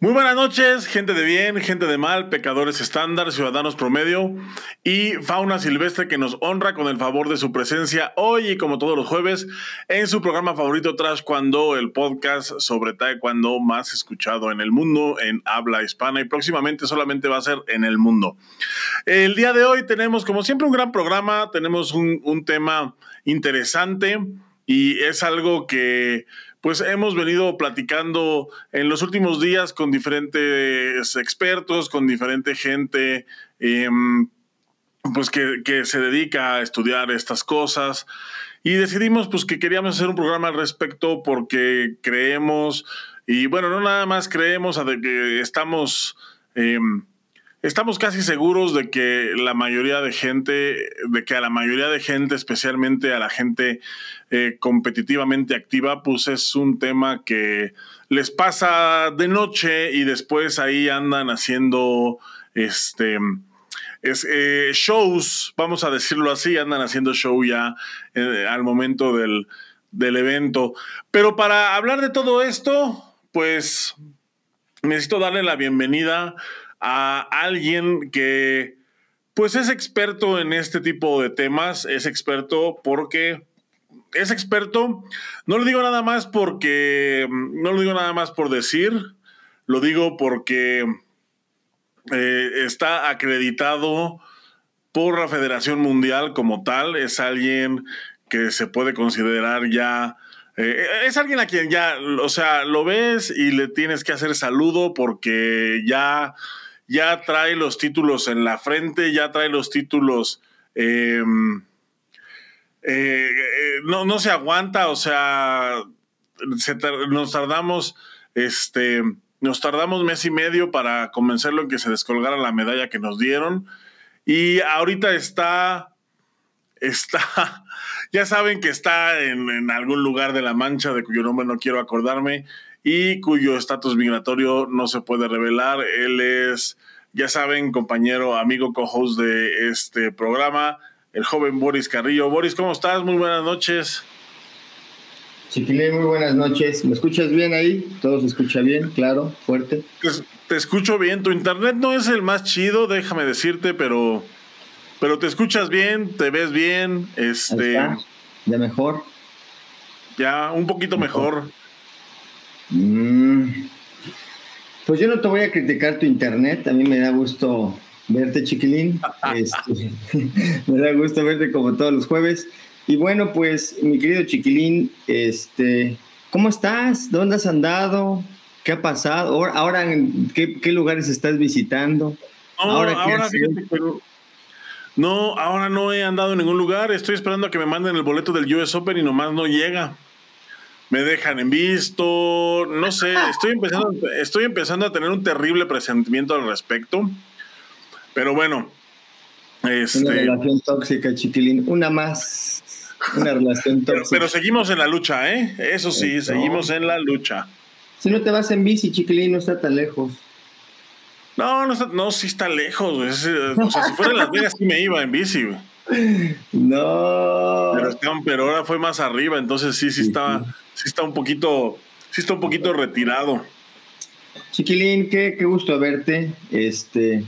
Muy buenas noches, gente de bien, gente de mal, pecadores estándar, ciudadanos promedio y fauna silvestre que nos honra con el favor de su presencia hoy y como todos los jueves en su programa favorito Trash Cuando, el podcast sobre taekwondo más escuchado en el mundo en habla hispana y próximamente solamente va a ser en el mundo. El día de hoy tenemos como siempre un gran programa, tenemos un, un tema interesante y es algo que pues hemos venido platicando en los últimos días con diferentes expertos, con diferente gente, em, pues que, que, se dedica a estudiar estas cosas. Y decidimos pues que queríamos hacer un programa al respecto porque creemos, y bueno, no nada más creemos, de que estamos... Eh, Estamos casi seguros de que la mayoría de gente, de que a la mayoría de gente, especialmente a la gente eh, competitivamente activa, pues es un tema que les pasa de noche y después ahí andan haciendo este eh, shows, vamos a decirlo así, andan haciendo show ya eh, al momento del, del evento. Pero para hablar de todo esto, pues necesito darle la bienvenida a alguien que pues es experto en este tipo de temas, es experto porque es experto, no lo digo nada más porque, no lo digo nada más por decir, lo digo porque eh, está acreditado por la Federación Mundial como tal, es alguien que se puede considerar ya, eh, es alguien a quien ya, o sea, lo ves y le tienes que hacer saludo porque ya ya trae los títulos en la frente, ya trae los títulos... Em, eh, eh, no, no se aguanta, o sea, nos tardamos, este, nos tardamos mes y medio para convencerlo en que se descolgara la medalla que nos dieron. Y ahorita está, está, ya saben que está en algún lugar de la mancha de cuyo nombre no quiero acordarme, y cuyo estatus migratorio no se puede revelar. Él es, ya saben, compañero, amigo, co-host de este programa, el joven Boris Carrillo. Boris, ¿cómo estás? Muy buenas noches. Chiquilín, muy buenas noches. ¿Me escuchas bien ahí? ¿Todo se escucha bien? Claro, fuerte. te escucho bien. Tu internet no es el más chido, déjame decirte, pero, pero te escuchas bien, te ves bien. Este, ¿Ya mejor? Ya, un poquito mejor. Mm. Pues yo no te voy a criticar tu internet, a mí me da gusto verte, chiquilín. Este, me da gusto verte como todos los jueves. Y bueno, pues, mi querido chiquilín, este, ¿cómo estás? ¿Dónde has andado? ¿Qué ha pasado? Ahora, ¿en qué, lugares estás visitando? No, ahora, no, ahora no he andado en ningún lugar. Estoy esperando a que me manden el boleto del US Open y nomás no llega me dejan en visto, no sé, estoy empezando, estoy empezando a tener un terrible presentimiento al respecto, pero bueno. Este, una relación tóxica, chiquilín, una más, una relación tóxica. Pero, seguimos en la lucha, ¿eh? Eso sí, seguimos en la lucha. Si no te vas en bici, chiquilín, no está tan lejos. No, no, está, no, sí está lejos, O sea, si fuera en Las Vegas sí me iba en bici, güey. No. Pero, pero, ahora fue más arriba, entonces sí, sí estaba, sí está un poquito, sí está un poquito retirado. Chiquilín, qué, qué gusto verte. Este,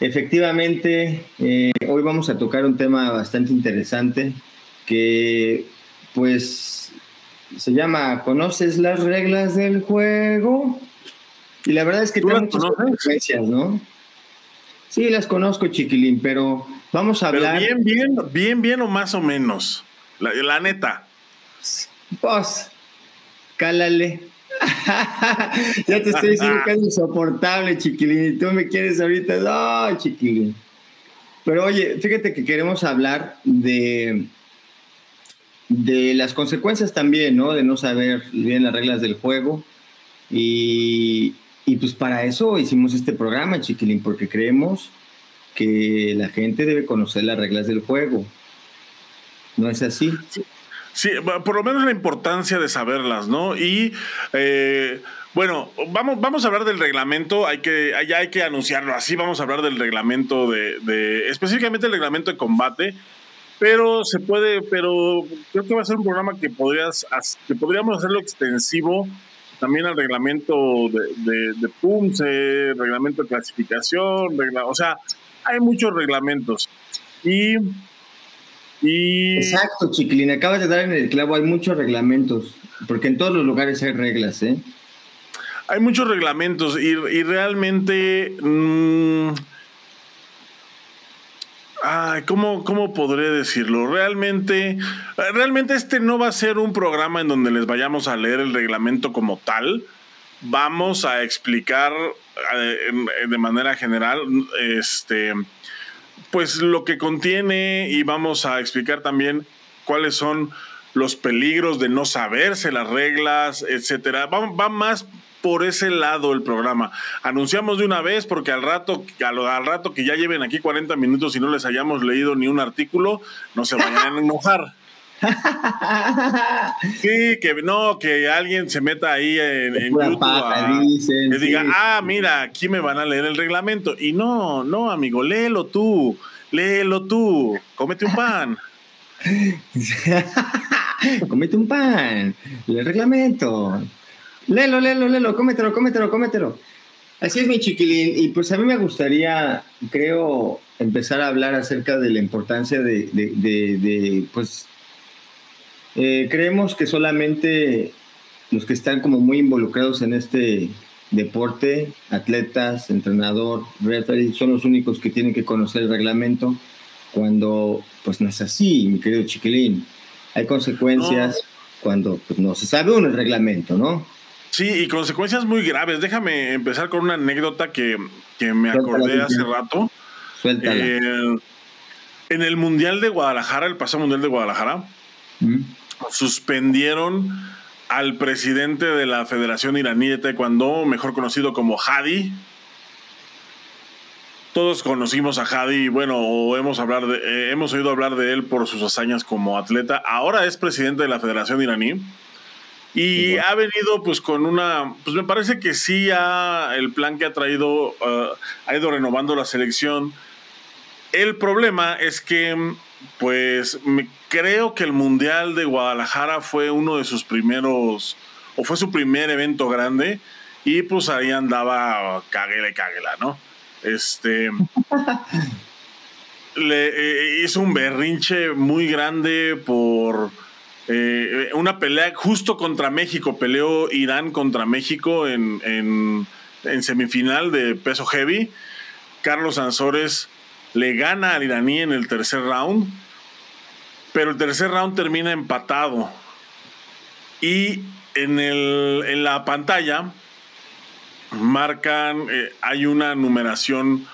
efectivamente, eh, hoy vamos a tocar un tema bastante interesante que, pues, se llama ¿Conoces las reglas del juego? Y la verdad es que tiene muchas consecuencias, ¿no? Sí, las conozco, chiquilín, pero Vamos a hablar. bien, bien, bien, bien o más o menos. La, neta. Pues, cálale. ya te estoy diciendo que es insoportable, chiquilín. Y tú me quieres ahorita. No, chiquilín. Pero oye, fíjate que queremos hablar de, de las consecuencias también, ¿no? De no saber bien las reglas del juego. Y, y pues para eso hicimos este programa, chiquilín, porque creemos que la gente debe conocer las reglas del juego. ¿No es así? Sí, por lo menos la importancia de saberlas, ¿no? Y eh, bueno, vamos, vamos a hablar del reglamento, hay que, ya hay que anunciarlo así, vamos a hablar del reglamento de, específicamente el reglamento de combate, pero se puede, pero creo que va a ser un programa que podrías, que podríamos hacerlo extensivo también al reglamento de, de, reglamento de clasificación, o sea, hay muchos reglamentos. Y, y... Exacto, Chiquilín, acabas de dar en el clavo, hay muchos reglamentos, porque en todos los lugares hay reglas, ¿eh? Hay muchos reglamentos y, realmente... Mm, Ay, ¿cómo, ¿cómo podré decirlo? Realmente, realmente este no va a ser un programa en donde les vayamos a leer el reglamento como tal. Vamos a explicar eh, de manera general, este, pues lo que contiene y vamos a explicar también cuáles son los peligros de no saberse las reglas, etcétera. Va, va más por ese lado el programa. Anunciamos de una vez porque al rato, al, rato que ya lleven aquí 40 minutos y no les hayamos leído ni un artículo, no se vayan a enojar. Sí, que no, que alguien se meta ahí en, YouTube y diga, ah, mira, aquí me van a leer el reglamento. Y no, no, amigo, léelo tú, léelo tú, cómete un pan. cómete un pan, el reglamento. Léelo, léelo, léelo, cómetelo, cómetelo, cómetelo. Así es, mi chiquilín. Y pues a mí me gustaría, creo, empezar a hablar acerca de la importancia de, de, pues, eh, creemos que solamente los que están como muy involucrados en este deporte, atletas, entrenador, referee, son los únicos que tienen que conocer el reglamento, cuando pues no es así, mi querido chiquilín. Hay consecuencias cuando pues, no se sabe uno el reglamento, ¿no? Sí, y consecuencias muy graves. Déjame empezar con una anécdota que, me acordé hace rato. Eh, en el Mundial de Guadalajara, el pasado Mundial de Guadalajara, mm. Suspendieron al presidente de la Federación Iraní de Taekwondo, mejor conocido como Hadi. Todos conocimos a Hadi, bueno, o hemos, hablar de, eh, hemos oído hablar de él por sus hazañas como atleta. Ahora es presidente de la Federación Iraní. Y ha venido pues con una, pues me parece que sí ha, el plan que ha traído, uh, ha ido renovando la selección. El problema es que pues me, creo que el Mundial de Guadalajara fue uno de sus primeros, o fue su primer evento grande, y pues ahí andaba caguela y caguela, ¿no? Este... le eh, hizo un berrinche muy grande por eh, una pelea justo contra México, peleó Irán contra México en, en, semifinal de peso heavy. Carlos Sansores le gana al iraní en el tercer round, pero el tercer round termina empatado. Y en, el, en la pantalla marcan, eh, hay una numeración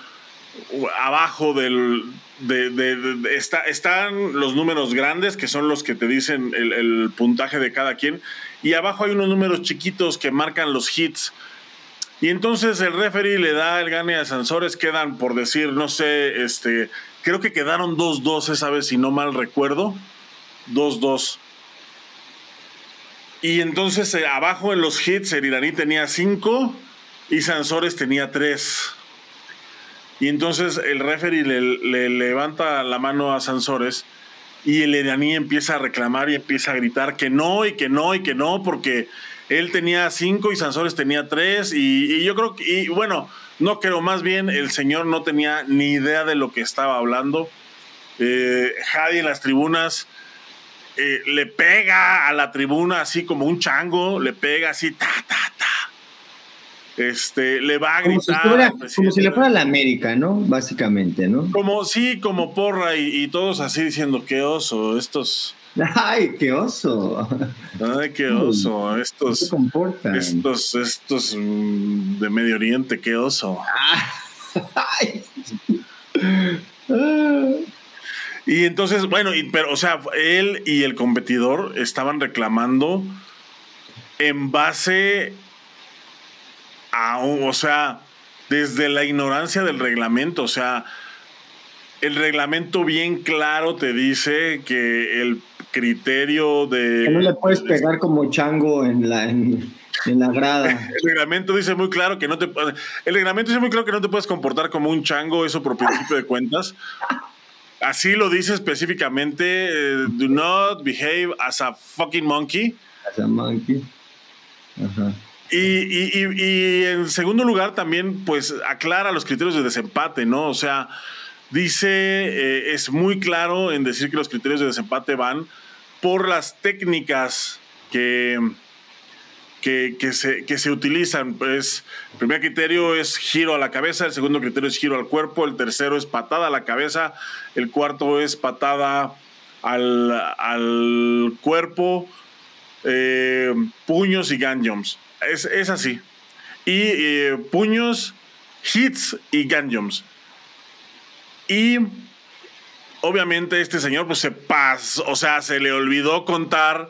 abajo del, de, está, están los números grandes, que son los que te dicen el, puntaje de cada quien, y abajo hay unos números chiquitos que marcan los hits. Y entonces el referee le da el gane a Sansores, quedan por decir, no sé, este, creo que quedaron 2-2 esa vez, si no mal recuerdo. 2-2. Y entonces eh, abajo en los hits el iraní tenía 5 y Sansores tenía 3. Y entonces el referee le, levanta la mano a Sansores y el iraní empieza a reclamar y empieza a gritar que no y que no y que no porque él tenía cinco y Sansores tenía tres y, yo creo que, y bueno, no creo, más bien el señor no tenía ni idea de lo que estaba hablando. Eh, en las tribunas eh, le pega a la tribuna así como un chango, le pega así, ta, ta, este, le va a gritar. Como si, le fuera a la América, ¿no? Básicamente, ¿no? Como, sí, como porra y, todos así diciendo, qué oso, estos... Ay, qué oso. Ay, qué oso. Estos, estos, estos mm, de Medio Oriente, qué oso. Y entonces, bueno, pero, o sea, él y el competidor estaban reclamando en base o sea, desde la ignorancia del reglamento, o sea, el reglamento bien claro te dice que el criterio de... Que no le puedes pegar como chango en la, en, la grada. El reglamento dice muy claro que no te... El reglamento dice muy claro que no te puedes comportar como un chango, eso por principio de cuentas. Así lo dice específicamente, eh, do not behave as a fucking monkey. As a monkey. Ajá. Y, en segundo lugar también, pues aclara los criterios de desempate, ¿no? O sea, dice, eh, es muy claro en decir que los criterios de desempate van por las técnicas que, que, se, que se utilizan. Pues, el primer criterio es giro a la cabeza, el segundo criterio es giro al cuerpo, el tercero es patada a la cabeza, el cuarto es patada al, al cuerpo, eh, puños y gun jumps. Es, así. Y eh, puños, hits y gun jumps. Y obviamente este señor pues se pasó, o sea, se le olvidó contar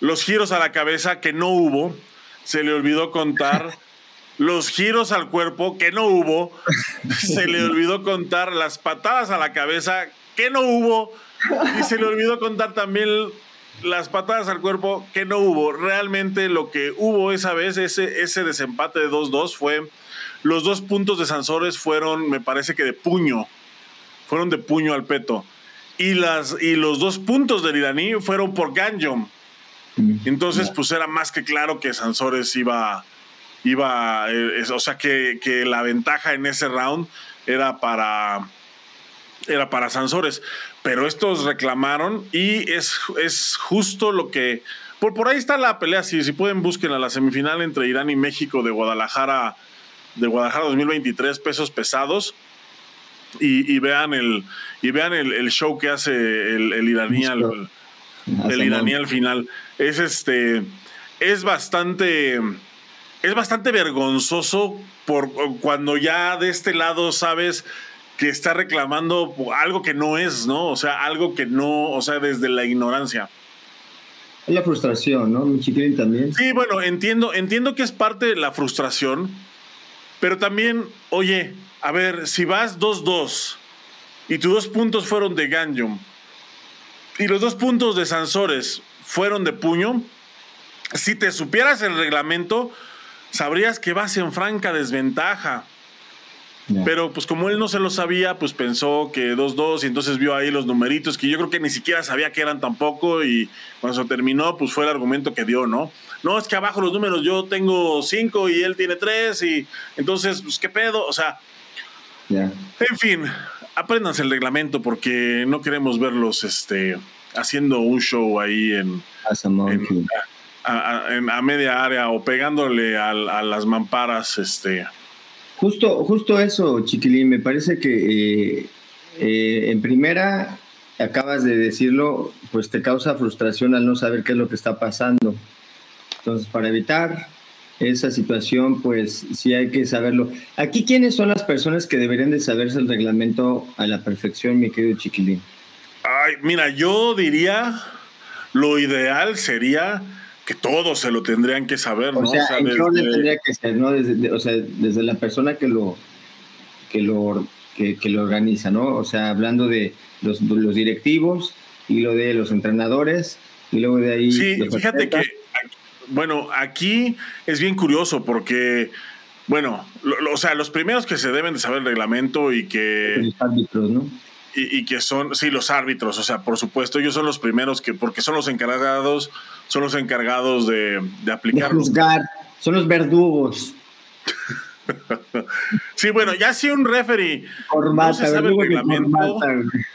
los giros a la cabeza que no hubo, se le olvidó contar los giros al cuerpo que no hubo, se le olvidó contar las patadas a la cabeza que no hubo y se le olvidó contar también las patadas al cuerpo que no hubo. Realmente lo que hubo esa vez, ese, ese desempate de 2-2 fue, los dos puntos de Sansores fueron, me parece que de puño, fueron de puño al peto. Y, las, y los dos puntos del iraní fueron por Ganjom. Mm. Entonces, pues era más que claro que Sansores iba, iba eh, o sea, que, que la ventaja en ese round era para, era para Sansores pero estos reclamaron y es, es justo lo que... Por, por ahí está la pelea, si, si pueden busquen a la semifinal entre Irán y México de Guadalajara, de Guadalajara 2023, pesos pesados, y, vean el y vean el, show que hace el, el iraní al, el iraní al final. Es este es bastante es bastante vergonzoso por cuando ya de este lado sabes que está reclamando algo que no es, ¿no? O sea, algo que no, o sea, desde la ignorancia. Es la frustración, ¿no? También. Sí, bueno, entiendo, entiendo que es parte de la frustración, pero también, oye, a ver, si vas 2-2 y tus dos puntos fueron de Ganjum y los dos puntos de Sansores fueron de puño, si te supieras el reglamento, sabrías que vas en franca desventaja. Pero pues como él no se lo sabía, pues pensó que 2-2 y entonces vio ahí los numeritos que yo creo que ni siquiera sabía que eran tampoco y cuando se terminó pues fue el argumento que dio, ¿no? No, es que abajo los números yo tengo 5 y él tiene 3 y entonces pues qué pedo, o sea... En fin, apréndanse el reglamento porque no queremos verlos este, haciendo un show ahí en... a, media área o pegándole a, a las mamparas, este. Justo, justo eso, Chiquilín, me parece que eh, eh, en primera, acabas de decirlo, pues te causa frustración al no saber qué es lo que está pasando. Entonces, para evitar esa situación, pues sí hay que saberlo. Aquí, ¿quiénes son las personas que deberían de saberse el reglamento a la perfección, mi querido Chiquilín? Ay, mira, yo diría, lo ideal sería que todos se lo tendrían que saber, ¿no? O sea, ¿en qué orden tendría que ser, no? Desde, o sea, desde la persona que lo, que lo, que, lo organiza, ¿no? O sea, hablando de los, los, directivos y lo de los entrenadores y luego de ahí... Sí, fíjate que, bueno, aquí es bien curioso porque... Bueno, o sea, los primeros que se deben de saber el reglamento y que... Los árbitros, ¿no? y, que son, sí, los árbitros, o sea, por supuesto, ellos son los primeros que, porque son los encargados, son los encargados de, de aplicar. juzgar, son los verdugos. sí, bueno, ya si un referee no se sabe el reglamento.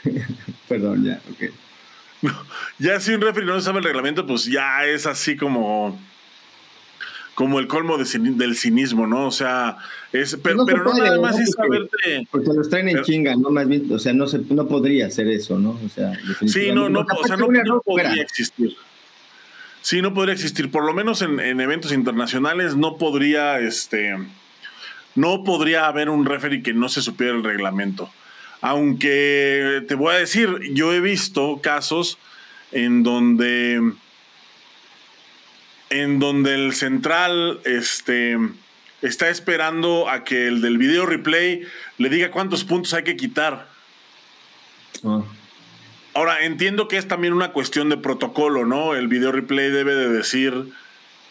Perdón, ya, ok. ya si un referee no sabe el reglamento, pues ya es así como como el colmo del cinismo, ¿no? O sea, es, pero, no, nada más es saberte. Porque los traen en chinga, ¿no? Más bien, o sea, no, se, no podría ser eso, ¿no? O sea, sí, no, no, o sea, no, podría existir. Sí, no podría existir. Por lo menos en, en, eventos internacionales no podría, este, no podría haber un referee que no se supiera el reglamento. Aunque te voy a decir, yo he visto casos en donde en donde el central este, está esperando a que el del video replay le diga cuántos puntos hay que quitar. Ah. Ahora, entiendo que es también una cuestión de protocolo, ¿no? El video replay debe de decir,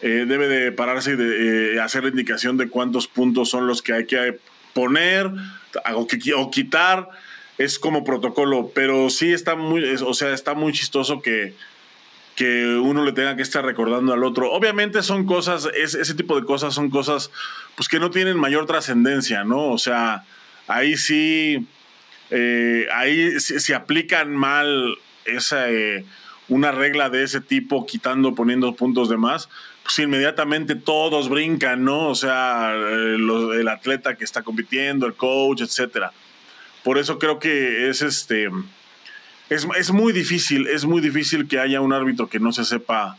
eh, debe de pararse y de, eh, hacer la indicación de cuántos puntos son los que hay que poner o, quitar. Es como protocolo, pero sí está muy, o sea, está muy chistoso que, que uno le tenga que estar recordando al otro. Obviamente son cosas, ese tipo de cosas son cosas pues que no tienen mayor trascendencia, ¿no? O sea, ahí sí, eh, ahí se aplican mal esa, eh, una regla de ese tipo, quitando, poniendo puntos de más, pues inmediatamente todos brincan, ¿no? O sea, eh, el atleta que está compitiendo, el coach, etcétera. Por eso creo que es este es, muy difícil, es muy difícil que haya un árbitro que no se sepa,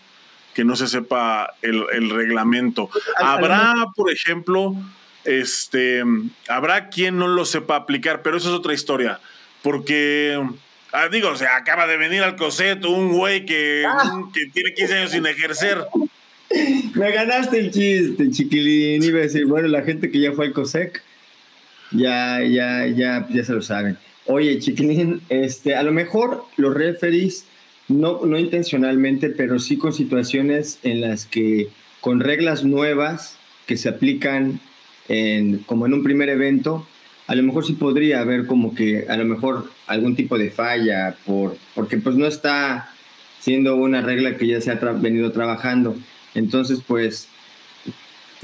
que no se sepa el, reglamento. Habrá, por ejemplo, este, habrá quien no lo sepa aplicar, pero eso es otra historia, porque ah, digo, o sea, acaba de venir al COSET un güey que, ah. que tiene 15 años sin ejercer. Me ganaste el chiste, chiquilín. Iba a decir, bueno, la gente que ya fue al COSEC, ya, ya, ya, ya se lo saben. Oye, chiquilín, este, a lo mejor los referees, no, no intencionalmente, pero sí con situaciones en las que con reglas nuevas que se aplican como en un primer evento, a lo mejor sí podría haber como que a lo mejor algún tipo de falla por, porque pues no está siendo una regla que ya se ha venido trabajando. Entonces, pues,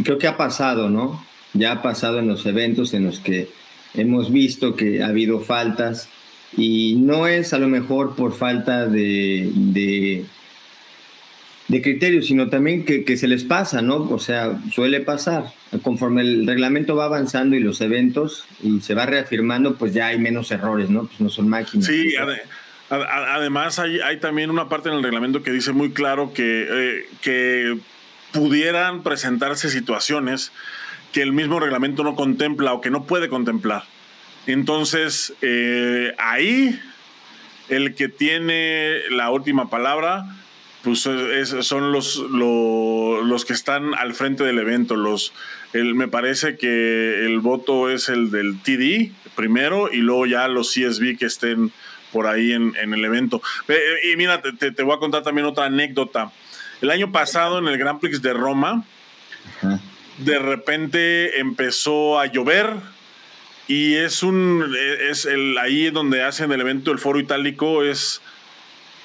creo que ha pasado, ¿no? Ya ha pasado en los eventos en los que hemos visto que ha habido faltas y no es a lo mejor por falta de, de, criterios, sino también que, se les pasa, ¿no? O sea, suele pasar. Conforme el reglamento va avanzando y los eventos y se va reafirmando, pues ya hay menos errores, ¿no? Pues no son máquinas. Sí, además hay, también una parte en el reglamento que dice muy claro que, eh, que pudieran presentarse situaciones que el mismo reglamento no contempla o que no puede contemplar. Entonces, eh, ahí el que tiene la última palabra, pues son los, los, que están al frente del evento. Los, el, me parece que el voto es el del TD primero y luego ya los CSB que estén por ahí en, el evento. Y mira, te, te, voy a contar también otra anécdota. El año pasado en el Grand Prix de Roma, de repente empezó a llover y es un es el ahí donde hacen el evento del foro itálico es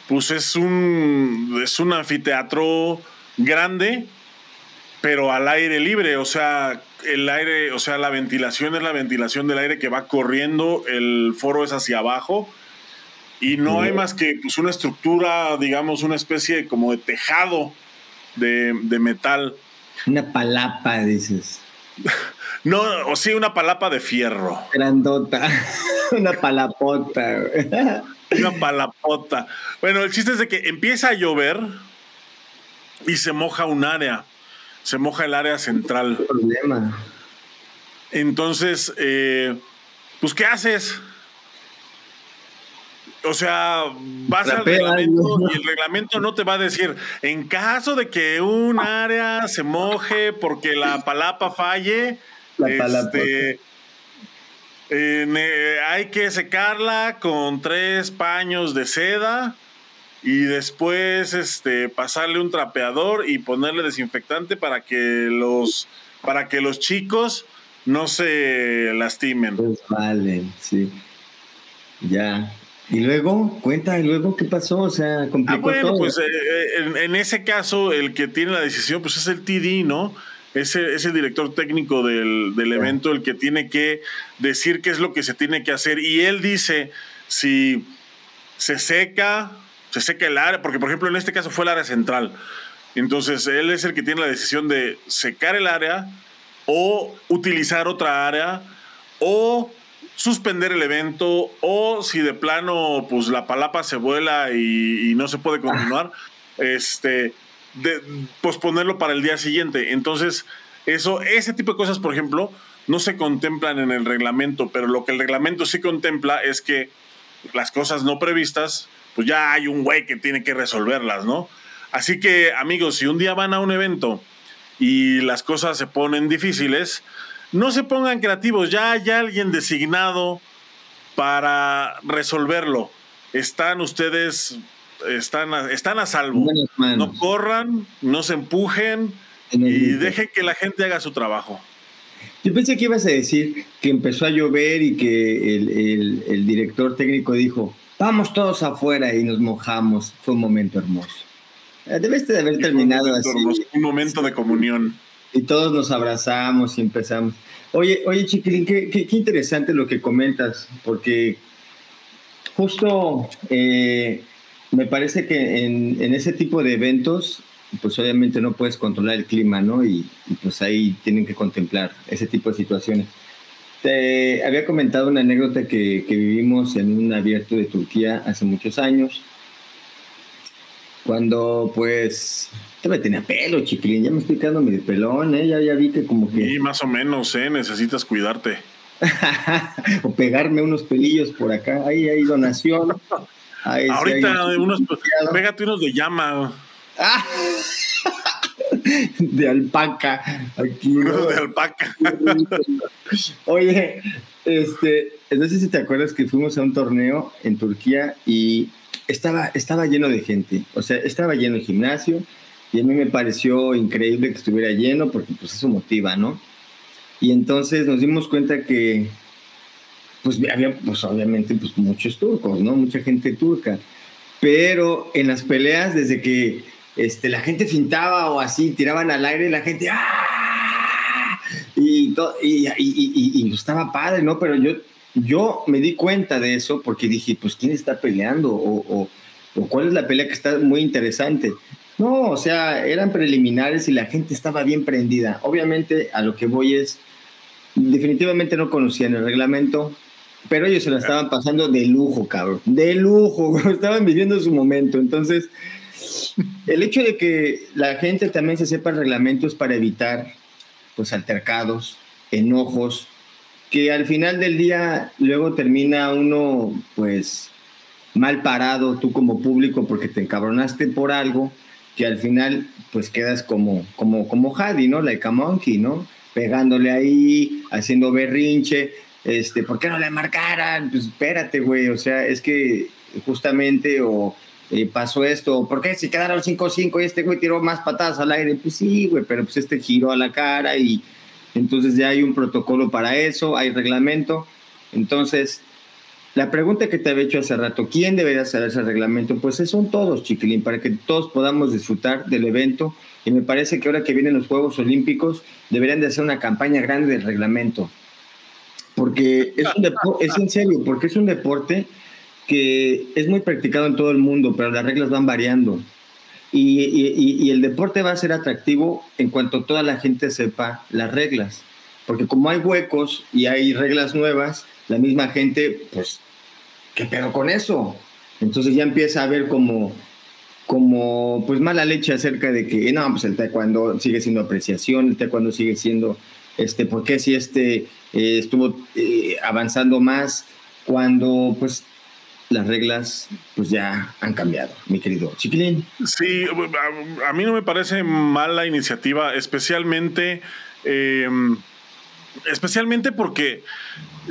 pues es un es un anfiteatro grande pero al aire libre, o sea, el aire, o sea, la ventilación es la ventilación del aire que va corriendo, el foro es hacia abajo y no hay más que pues, una estructura, digamos, una especie como de tejado de, de metal una palapa, dices. No, o sí, una palapa de fierro. Grandota. Una palapota. Una palapota. Bueno, el chiste es de que empieza a llover y se moja un área. Se moja el área central. problema. Entonces, eh, pues, ¿qué haces? O sea, vas al reglamento y el reglamento no te va a decir, en caso de que un área se moje porque la palapa falle, este, eh, hay que secarla con tres paños de seda y después este, pasarle un trapeador y ponerle desinfectante para que los, para que los chicos no se lastimen. Pues vale, sí. Ya, y luego, cuenta, y luego, ¿qué pasó? O sea, complicó ah, bueno, pues eh, eh, en, ese caso, el que tiene la decisión, pues es el TD, ¿no? Es el, director técnico del, del evento el que tiene que decir qué es lo que se tiene que hacer. Y él dice si se seca, se seca el área, porque por ejemplo en este caso fue el área central. Entonces él es el que tiene la decisión de secar el área o utilizar otra área o suspender el evento o si de plano pues la palapa se vuela y, no se puede continuar, este, de, posponerlo para el día siguiente. Entonces, eso, ese tipo de cosas, por ejemplo, no se contemplan en el reglamento, pero lo que el reglamento sí contempla es que las cosas no previstas, pues ya hay un güey que tiene que resolverlas, ¿no? Así que, amigos, si un día van a un evento y las cosas se ponen difíciles, no se pongan creativos, ya hay alguien designado para resolverlo. Están ustedes, están a, están a salvo. No corran, no se empujen y dejen que la gente haga su trabajo. Yo pensé que ibas a decir que empezó a llover y que el, director técnico dijo, vamos todos afuera y nos mojamos. Fue un momento hermoso. Debiste de haber terminado así. un momento de comunión. Y todos nos abrazamos y empezamos. Oye, oye, Chiquilín, qué, interesante lo que comentas, porque justo eh, me parece que en, en, ese tipo de eventos, pues obviamente no puedes controlar el clima, ¿no? Y, y, pues ahí tienen que contemplar ese tipo de situaciones. Te había comentado una anécdota que, que vivimos en un abierto de Turquía hace muchos años cuando pues todavía tenía pelo, chiquilín, ya me estoy quedando medio pelón, ¿eh? ya, ya vi que como que... Sí, más o menos, ¿eh? Necesitas cuidarte. o pegarme unos pelillos por acá, ahí hay donación. Ahorita unos, pégate unos de llama. de alpaca. Aquí, unos de alpaca. Oye, este, no sé si te acuerdas que fuimos a un torneo en Turquía y estaba, estaba lleno de gente, o sea, estaba lleno el gimnasio y a mí me pareció increíble que estuviera lleno porque pues eso motiva, ¿no? Y entonces nos dimos cuenta que pues había pues obviamente pues muchos turcos, ¿no? Mucha gente turca, pero en las peleas desde que este, la gente fintaba o así, tiraban al aire, la gente ¡ah! y, y, y, y, estaba padre, ¿no? Pero yo yo me di cuenta de eso porque dije, pues, ¿quién está peleando? O, cuál es la pelea que está muy interesante. No, o sea, eran preliminares y la gente estaba bien prendida. Obviamente, a lo que voy es, definitivamente no conocían el reglamento, pero ellos se la estaban pasando de lujo, cabrón. De lujo, estaban viviendo su momento. Entonces, el hecho de que la gente también se sepa el reglamento es para evitar, pues, altercados, enojos, que al final del día luego termina uno pues mal parado tú como público porque te encabronaste por algo que al final pues quedas como como como Hadi, ¿no? Like a monkey, ¿no? Pegándole ahí, haciendo berrinche, este, ¿por qué no le marcaran? Pues espérate, güey, o sea, es que justamente o eh, pasó esto, ¿por qué se quedaron 5-5 y este güey tiró más patadas al aire? Pues sí, güey, pero pues este giró a la cara y entonces ya hay un protocolo para eso, hay reglamento. Entonces, la pregunta que te había hecho hace rato, ¿quién debería saber ese reglamento? Pues son todos, chiquilín, para que todos podamos disfrutar del evento. Y me parece que ahora que vienen los Juegos Olímpicos, deberían de hacer una campaña grande del reglamento. Porque es, un es en serio, porque es un deporte que es muy practicado en todo el mundo, pero las reglas van variando. Y, el deporte va a ser atractivo en cuanto toda la gente sepa las reglas. Porque como hay huecos y hay reglas nuevas, la misma gente, pues, ¿qué pedo con eso? Entonces ya empieza a haber como, como pues mala leche acerca de que, no, pues el taekwondo sigue siendo apreciación, el taekwondo sigue siendo, este, ¿por qué si este eh, estuvo eh, avanzando más cuando pues las reglas pues ya han cambiado, mi querido Chiquilín. Sí, a, mí no me parece mala iniciativa, especialmente, em, especialmente porque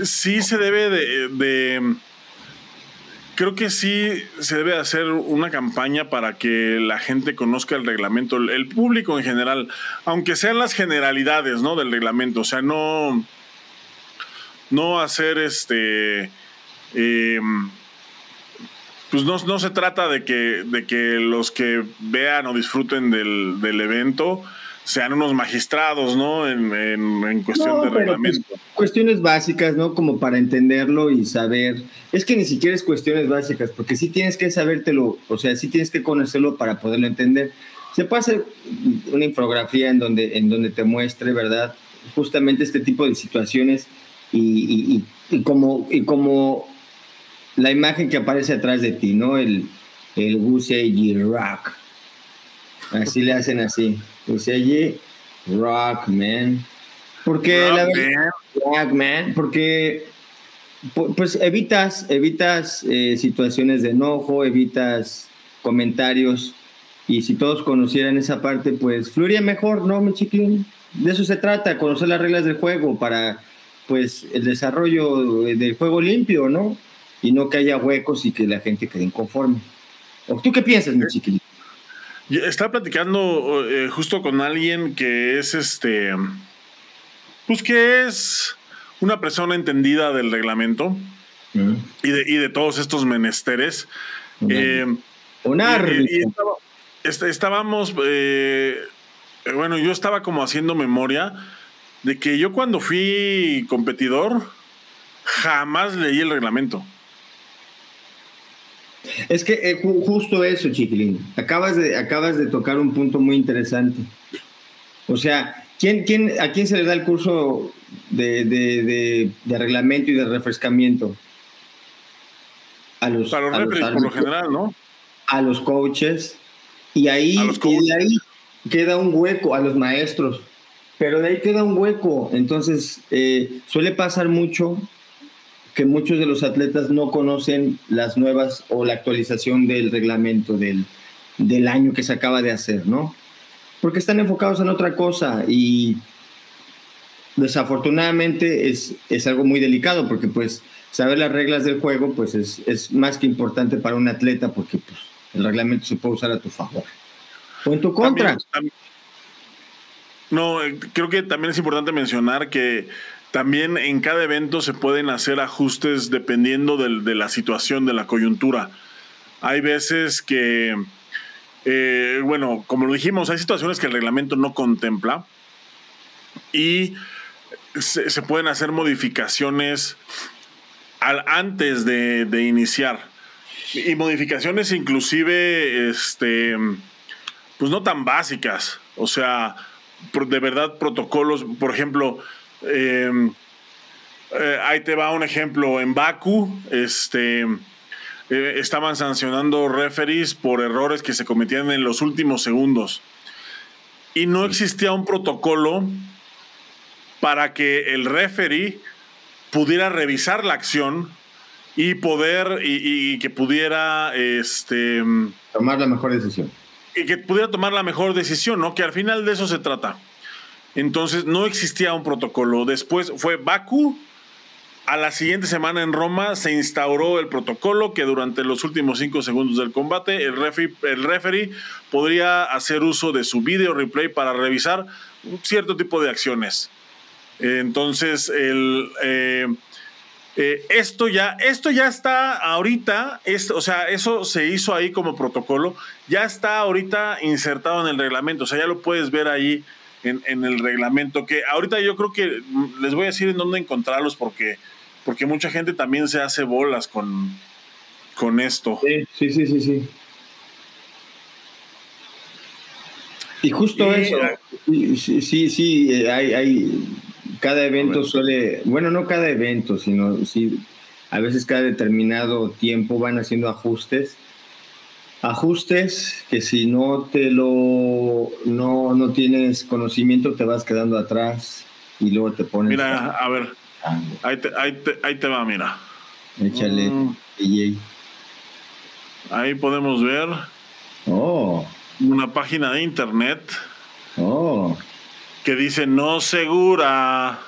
sí se debe de, creo que sí se debe hacer una campaña para que la gente conozca el reglamento, el, público en general, aunque sean las generalidades, ¿no? Del reglamento, o sea, no, no hacer este... Eh, pues no, se trata de que, de que los que vean o disfruten del, evento sean unos magistrados, ¿no? En, cuestión de pues, reglamento. cuestiones básicas, ¿no? Como para entenderlo y saber. Es que ni siquiera es cuestiones básicas, porque sí tienes que sabértelo, o sea, sí tienes que conocerlo para poderlo entender. Se puede hacer una infografía en donde, en donde te muestre, ¿verdad? Justamente este tipo de situaciones y, y como, y como la imagen que aparece atrás de ti, ¿no? El, el Rock. Así le hacen así. Usagi Rock, man. Porque la verdad, rock, man, porque pues evitas, evitas eh, situaciones de enojo, evitas comentarios y si todos conocieran esa parte, pues fluiría mejor, ¿no, mi chiquilín? De eso se trata, conocer las reglas del juego para pues el desarrollo del juego limpio, ¿no? Y no que haya huecos y que la gente quede inconforme. ¿Tú qué piensas, mi chiquilito? Estaba platicando eh, justo con alguien que es este, pues que es una persona entendida del reglamento y, de, y, de, todos estos menesteres. Eh, árbitro. estábamos, eh, bueno, yo estaba como haciendo memoria de que yo cuando fui competidor jamás leí el reglamento. Es que eh, justo eso, Chiquilín. Acabas de, acabas de tocar un punto muy interesante. O sea, ¿quién, quién, ¿a quién se le da el curso de, de, de, reglamento y de refrescamiento? A los, por lo general, ¿no? A los coaches. Y ahí, y ahí queda un hueco a los maestros. Pero de ahí queda un hueco. Entonces, eh, suele pasar mucho que muchos de los atletas no conocen las nuevas o la actualización del reglamento del, del año que se acaba de hacer, ¿no? Porque están enfocados en otra cosa y desafortunadamente es, es algo muy delicado porque pues saber las reglas del juego pues es, es más que importante para un atleta porque pues, el reglamento se puede usar a tu favor o en tu contra. no, eh, creo que también es importante mencionar que también en cada evento se pueden hacer ajustes dependiendo de, la situación, de la coyuntura. Hay veces que, eh, bueno, como lo dijimos, hay situaciones que el reglamento no contempla y se, pueden hacer modificaciones antes de, iniciar. Y modificaciones inclusive, este, pues no tan básicas. O sea, de verdad protocolos, por ejemplo, Em, eh, ahí te va un ejemplo. En Baku, este, eh, estaban sancionando referees por errores que se cometían en los últimos segundos. Y no existía un protocolo para que el referee pudiera revisar la acción y poder y, que pudiera este tomar la mejor decisión y que pudiera tomar la mejor decisión no que al final de eso se trata entonces no existía un protocolo. Después fue Baku. A la siguiente semana en Roma se instauró el protocolo que durante los últimos cinco segundos del combate el referee, el referee podría hacer uso de su video replay para revisar un cierto tipo de acciones. Entonces, el, eh, eh, esto, ya, esto ya está ahorita, o sea, eso se hizo ahí como protocolo, ya está ahorita insertado en el reglamento, o sea, ya lo puedes ver ahí en, el reglamento, que ahorita yo creo que les voy a decir en dónde encontrarlos porque, porque mucha gente también se hace bolas con, con esto. Sí, sí, sí, sí. Y justo eso, sí, sí, sí, eh, hay, hay, cada evento suele, bueno, no cada evento, sino sí, a veces cada determinado tiempo van haciendo ajustes ajustes que si no te lo no, no tienes conocimiento te vas quedando atrás y luego te pones mira a, ver ahí te, ahí, te, ahí te, va mira. Échale mm. ahí podemos ver oh. una página de internet oh. que dice no segura ah.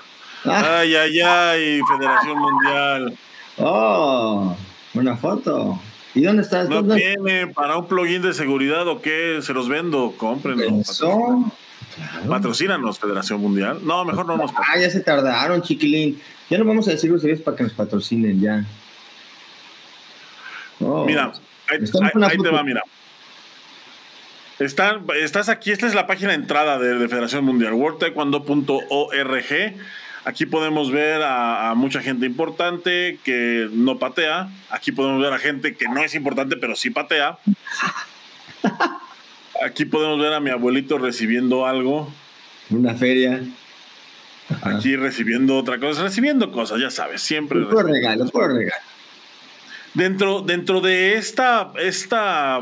ay ay ay Federación Mundial. Oh una foto ¿Y dónde estás? No tiene para un plugin de seguridad o qué, se los vendo, cómprenlo. Eso. Patrocínanos, Federación Mundial. No, mejor no nos Ah, ya se tardaron, chiquilín. Ya no vamos a decir ustedes para que nos patrocinen ya. mira, ahí, te va, mira. estás aquí, esta es la página de entrada de, de Federación Mundial, worldtaekwondo.org Aquí podemos ver a, mucha gente importante que no patea. Aquí podemos ver a gente que no es importante, pero sí patea. Aquí podemos ver a mi abuelito recibiendo algo. Una feria. Aquí recibiendo otra cosa, recibiendo cosas, ya sabes, siempre. Por regalo, por regalo. Dentro, dentro de esta, esta,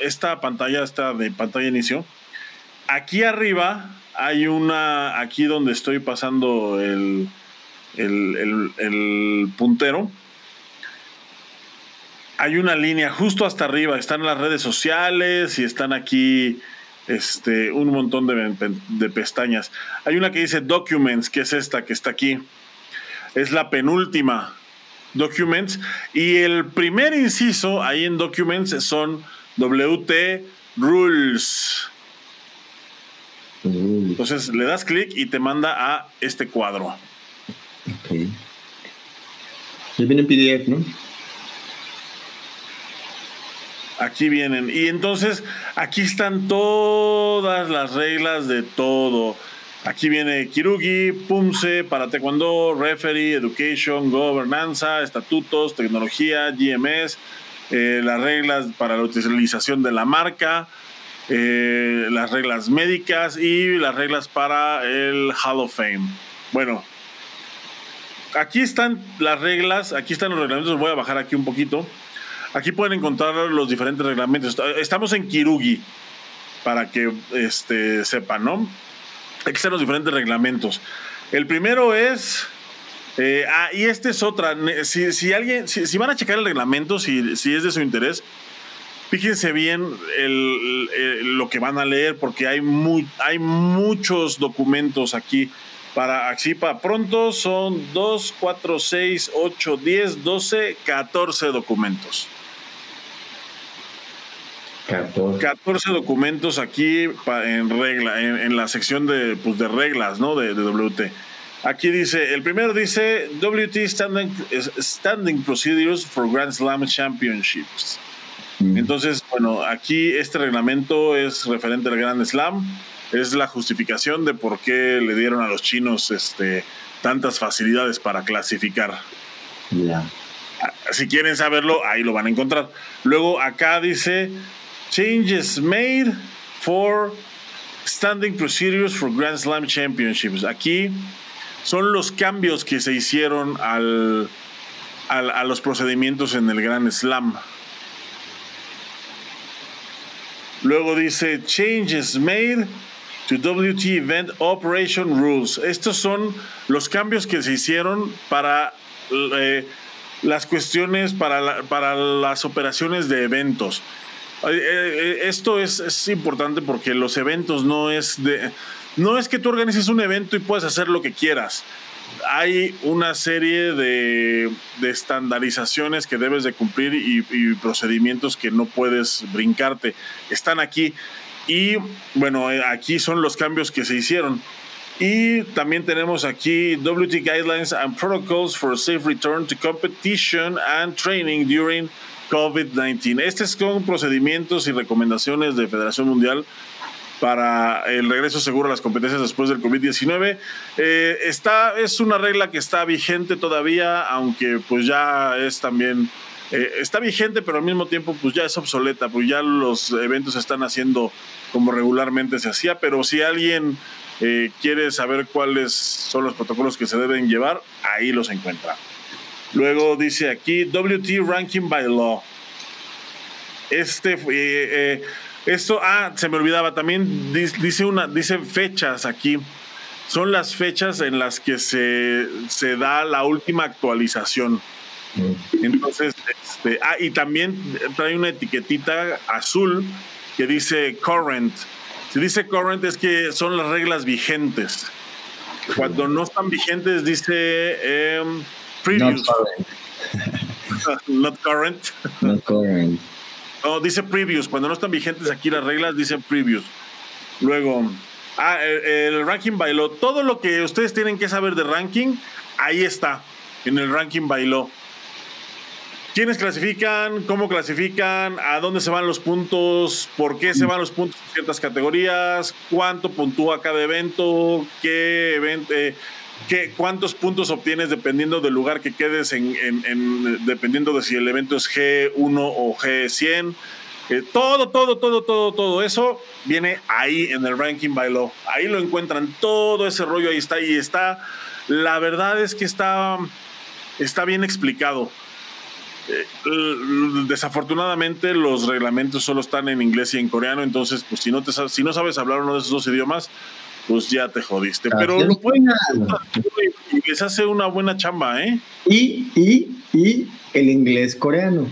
esta pantalla, esta de pantalla inicio, aquí arriba hay una, aquí donde estoy pasando el, el, puntero, hay una línea justo hasta arriba, están las redes sociales y están aquí este, un montón de, de, pestañas. Hay una que dice Documents, que es esta que está aquí. Es la penúltima. Documents. Y el primer inciso ahí en Documents son WT Rules. Entonces le das clic y te manda a este cuadro. Ok. Ya viene en PDF, ¿no? Aquí vienen. Y entonces, aquí están todas las reglas de todo. Aquí viene Kirugi, Pumse, para Taekwondo, Referee, Education, Gobernanza, Estatutos, Tecnología, GMS, eh, las reglas para la utilización de la marca, eh, las reglas médicas y las reglas para el Hall of Fame. Bueno, aquí están las reglas, aquí están los reglamentos, voy a bajar aquí un poquito. Aquí pueden encontrar los diferentes reglamentos. Estamos en Kirugi, para que este, sepan, ¿no? Aquí están los diferentes reglamentos. El primero es. Eh, ah, y este es otra. Si, alguien, si, van a checar el reglamento, si, si es de su interés, fíjense bien lo que van a leer, porque hay, muy, hay muchos documentos aquí. Para para pronto son 2, 4, 6, 8, 10, 12, 14 documentos. 14. documentos aquí en regla, en, la sección de, pues, de reglas, ¿no? De, WT. Aquí dice, el primero dice WT Standing, standing Procedures for Grand Slam Championships. Mm. Entonces, bueno, aquí este reglamento es referente al Grand Slam. Es la justificación de por qué le dieron a los chinos este, tantas facilidades para clasificar. Si quieren saberlo, ahí lo van a encontrar. Luego acá dice Changes made for standing procedures for Grand Slam Championships. Aquí son los cambios que se hicieron al, a los procedimientos en el Grand Slam. Luego dice changes made to WT Event Operation Rules. Estos son los cambios que se hicieron para eh, las cuestiones, para, para las operaciones de eventos. Eh, eh, esto es, importante porque los eventos no es de. No es que tú organices un evento y puedas hacer lo que quieras. Hay una serie de, estandarizaciones que debes de cumplir y, y, procedimientos que no puedes brincarte. Están aquí. Y bueno, eh, aquí son los cambios que se hicieron. Y también tenemos aquí WT Guidelines and Protocols for Safe Return to Competition and Training during COVID-19. Estos son procedimientos y recomendaciones de Federación Mundial para el regreso seguro a las competencias después del COVID-19. Eh, es una regla que está vigente todavía, aunque pues ya es también, eh, está vigente, pero al mismo tiempo pues ya es obsoleta, pues ya los eventos se están haciendo como regularmente se hacía, pero si alguien eh, quiere saber cuáles son los protocolos que se deben llevar, ahí los encuentra. Luego dice aquí WT Ranking by Law. Este, eh, esto, ah, se me olvidaba, también dice, una, dice fechas aquí. Son las fechas en las que se, se da la última actualización. Entonces, este, ah, y también trae una etiquetita azul que dice current. Si dice current es que son las reglas vigentes. Cuando no están vigentes dice... Em, Previous. Not current. Not current. No, dice previous. Cuando no están vigentes aquí las reglas, dice previous. Luego, ah, el, ranking law. Todo lo que ustedes tienen que saber de ranking, ahí está, en el ranking law. ¿Quiénes clasifican? ¿Cómo clasifican? ¿A dónde se van los puntos? ¿Por qué se van los puntos en ciertas categorías? ¿Cuánto puntúa cada evento? ¿Qué evento? Eh, ¿Cuántos puntos obtienes dependiendo del lugar que quedes, en, dependiendo de si el evento es G1 o G100? Eh, todo, todo, todo, todo, todo eso viene ahí en el ranking by law. Ahí lo encuentran, todo ese rollo ahí está y está. La verdad es que está, está bien explicado. Eh, desafortunadamente los reglamentos solo están en inglés y en coreano, entonces pues si no, te, si no sabes hablar uno de esos dos idiomas, pues ya te jodiste. Pero lo les hace una buena chamba, ¿eh? Y, y, y el inglés coreano.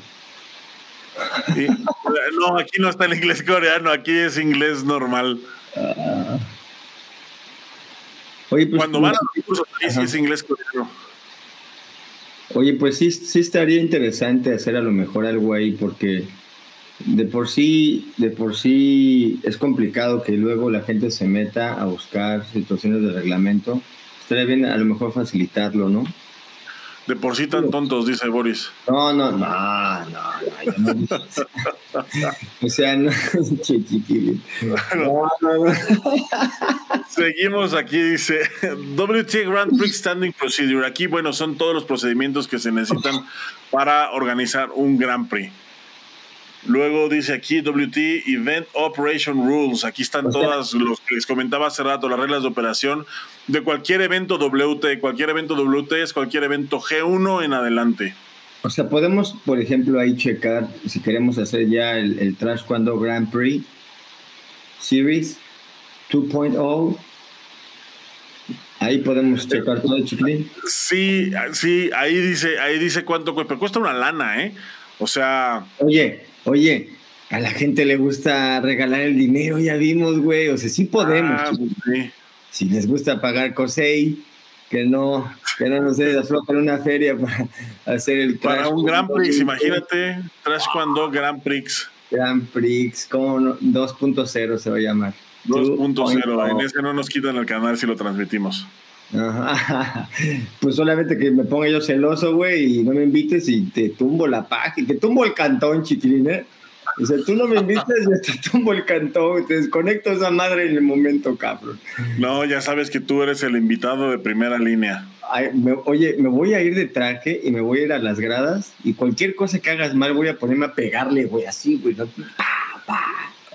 no, aquí no está el inglés coreano, aquí es inglés normal. Ah. Oye, pues, Cuando van a los cursos, sí es inglés coreano. Oye, pues sí, sí estaría interesante hacer a lo mejor algo ahí, porque de por sí, de por sí es complicado que luego la gente se meta a buscar situaciones de reglamento. Estaría bien a lo mejor facilitarlo, ¿no? De por sí tan tontos, dice Boris. No, no, no, no, no, no O sea, no, no, no, no. Seguimos aquí, dice WT Grand Prix Standing Procedure. Aquí, bueno, son todos los procedimientos que se necesitan para organizar un Grand Prix. Luego dice aquí WT Event Operation Rules. Aquí están todas los que les comentaba hace rato, las reglas de operación de cualquier evento WT. Cualquier evento WT es cualquier evento G1 en adelante. O sea, podemos, por ejemplo, ahí checar si queremos hacer ya el, Trash Cuando Grand Prix Series 2.0. Ahí podemos checar todo, chiquilín. Sí, sí, ahí dice, ahí dice cuánto cuesta. Cuesta una lana, ¿eh? O sea. Oye, Oye, a la gente le gusta regalar el dinero, ya vimos, güey. O sea, sí podemos. Ah, pues si les gusta pagar COSEI, que no, que no nos dé para una feria para hacer el Para un Grand Prix, imagínate, Trash cuando Grand Prix. Grand Prix, como 2.0 se va a llamar. 2.0, en ese no nos quitan el canal si lo transmitimos. Ajá. Pues solamente que me ponga yo celoso, güey, y no me invites y te tumbo la página, te tumbo el cantón, chiquilín, ¿eh? O sea, tú no me invites, yo te tumbo el cantón, te desconecto esa madre en el momento, cabrón. No, ya sabes que tú eres el invitado de primera línea. oye, me voy a ir de traje y me voy a ir a las gradas y cualquier cosa que hagas mal voy a ponerme a pegarle, güey, así, güey.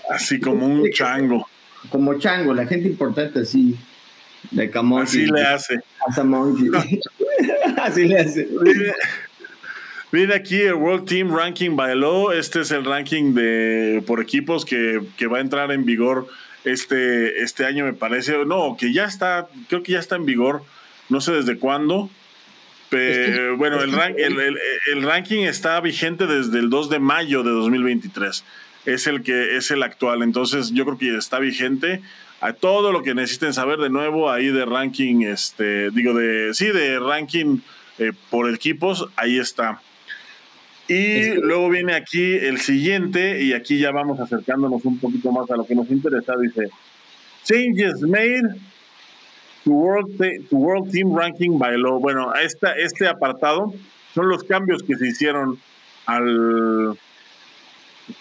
Así como un chango. Como chango, la gente importante así. De Así le hace. Así le hace. Viene aquí el World Team Ranking by Law. Este es el ranking de por equipos que, va a entrar en vigor este, este año, me parece. No, que ya está, creo que ya está en vigor. No sé desde cuándo. Pero bueno, el, el, el, ranking está vigente desde el 2 de mayo de 2023. Es el que es el actual. Entonces, yo creo que está vigente a todo lo que necesiten saber de nuevo ahí de ranking, este, digo, de, sí, de ranking eh, por equipos, ahí está. Y luego viene aquí el siguiente, y aquí ya vamos acercándonos un poquito más a lo que nos interesa, dice, changes made to World, to world Team Ranking by Law. Bueno, esta, este apartado son los cambios que se hicieron al,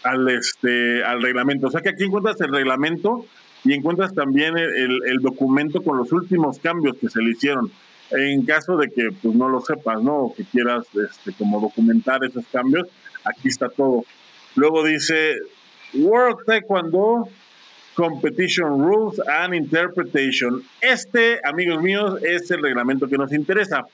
al, este, al reglamento. O sea que aquí encuentras el reglamento y encuentras también el, documento con los últimos cambios que se le hicieron. En caso de que pues no lo sepas, ¿no? O que quieras este, como documentar esos cambios, aquí está todo. Luego dice World Taekwondo Competition Rules and Interpretation. Este, amigos míos, es el reglamento que nos interesa.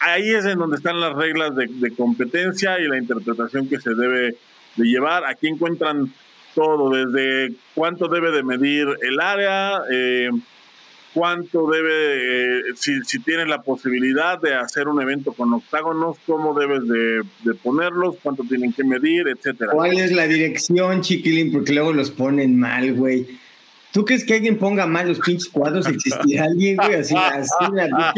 Ahí es en donde están las reglas de, de competencia y la interpretación que se debe de llevar. Aquí encuentran todo, desde cuánto debe de medir el área, eh, cuánto debe, eh, si, si, tienes la posibilidad de hacer un evento con octágonos, cómo debes de, ponerlos, cuánto tienen que medir, etcétera. ¿Cuál es la dirección, chiquilín? Porque luego los ponen mal, güey. ¿Tú crees que alguien ponga mal los pinches cuadros? ¿Existirá alguien, güey? Así, así la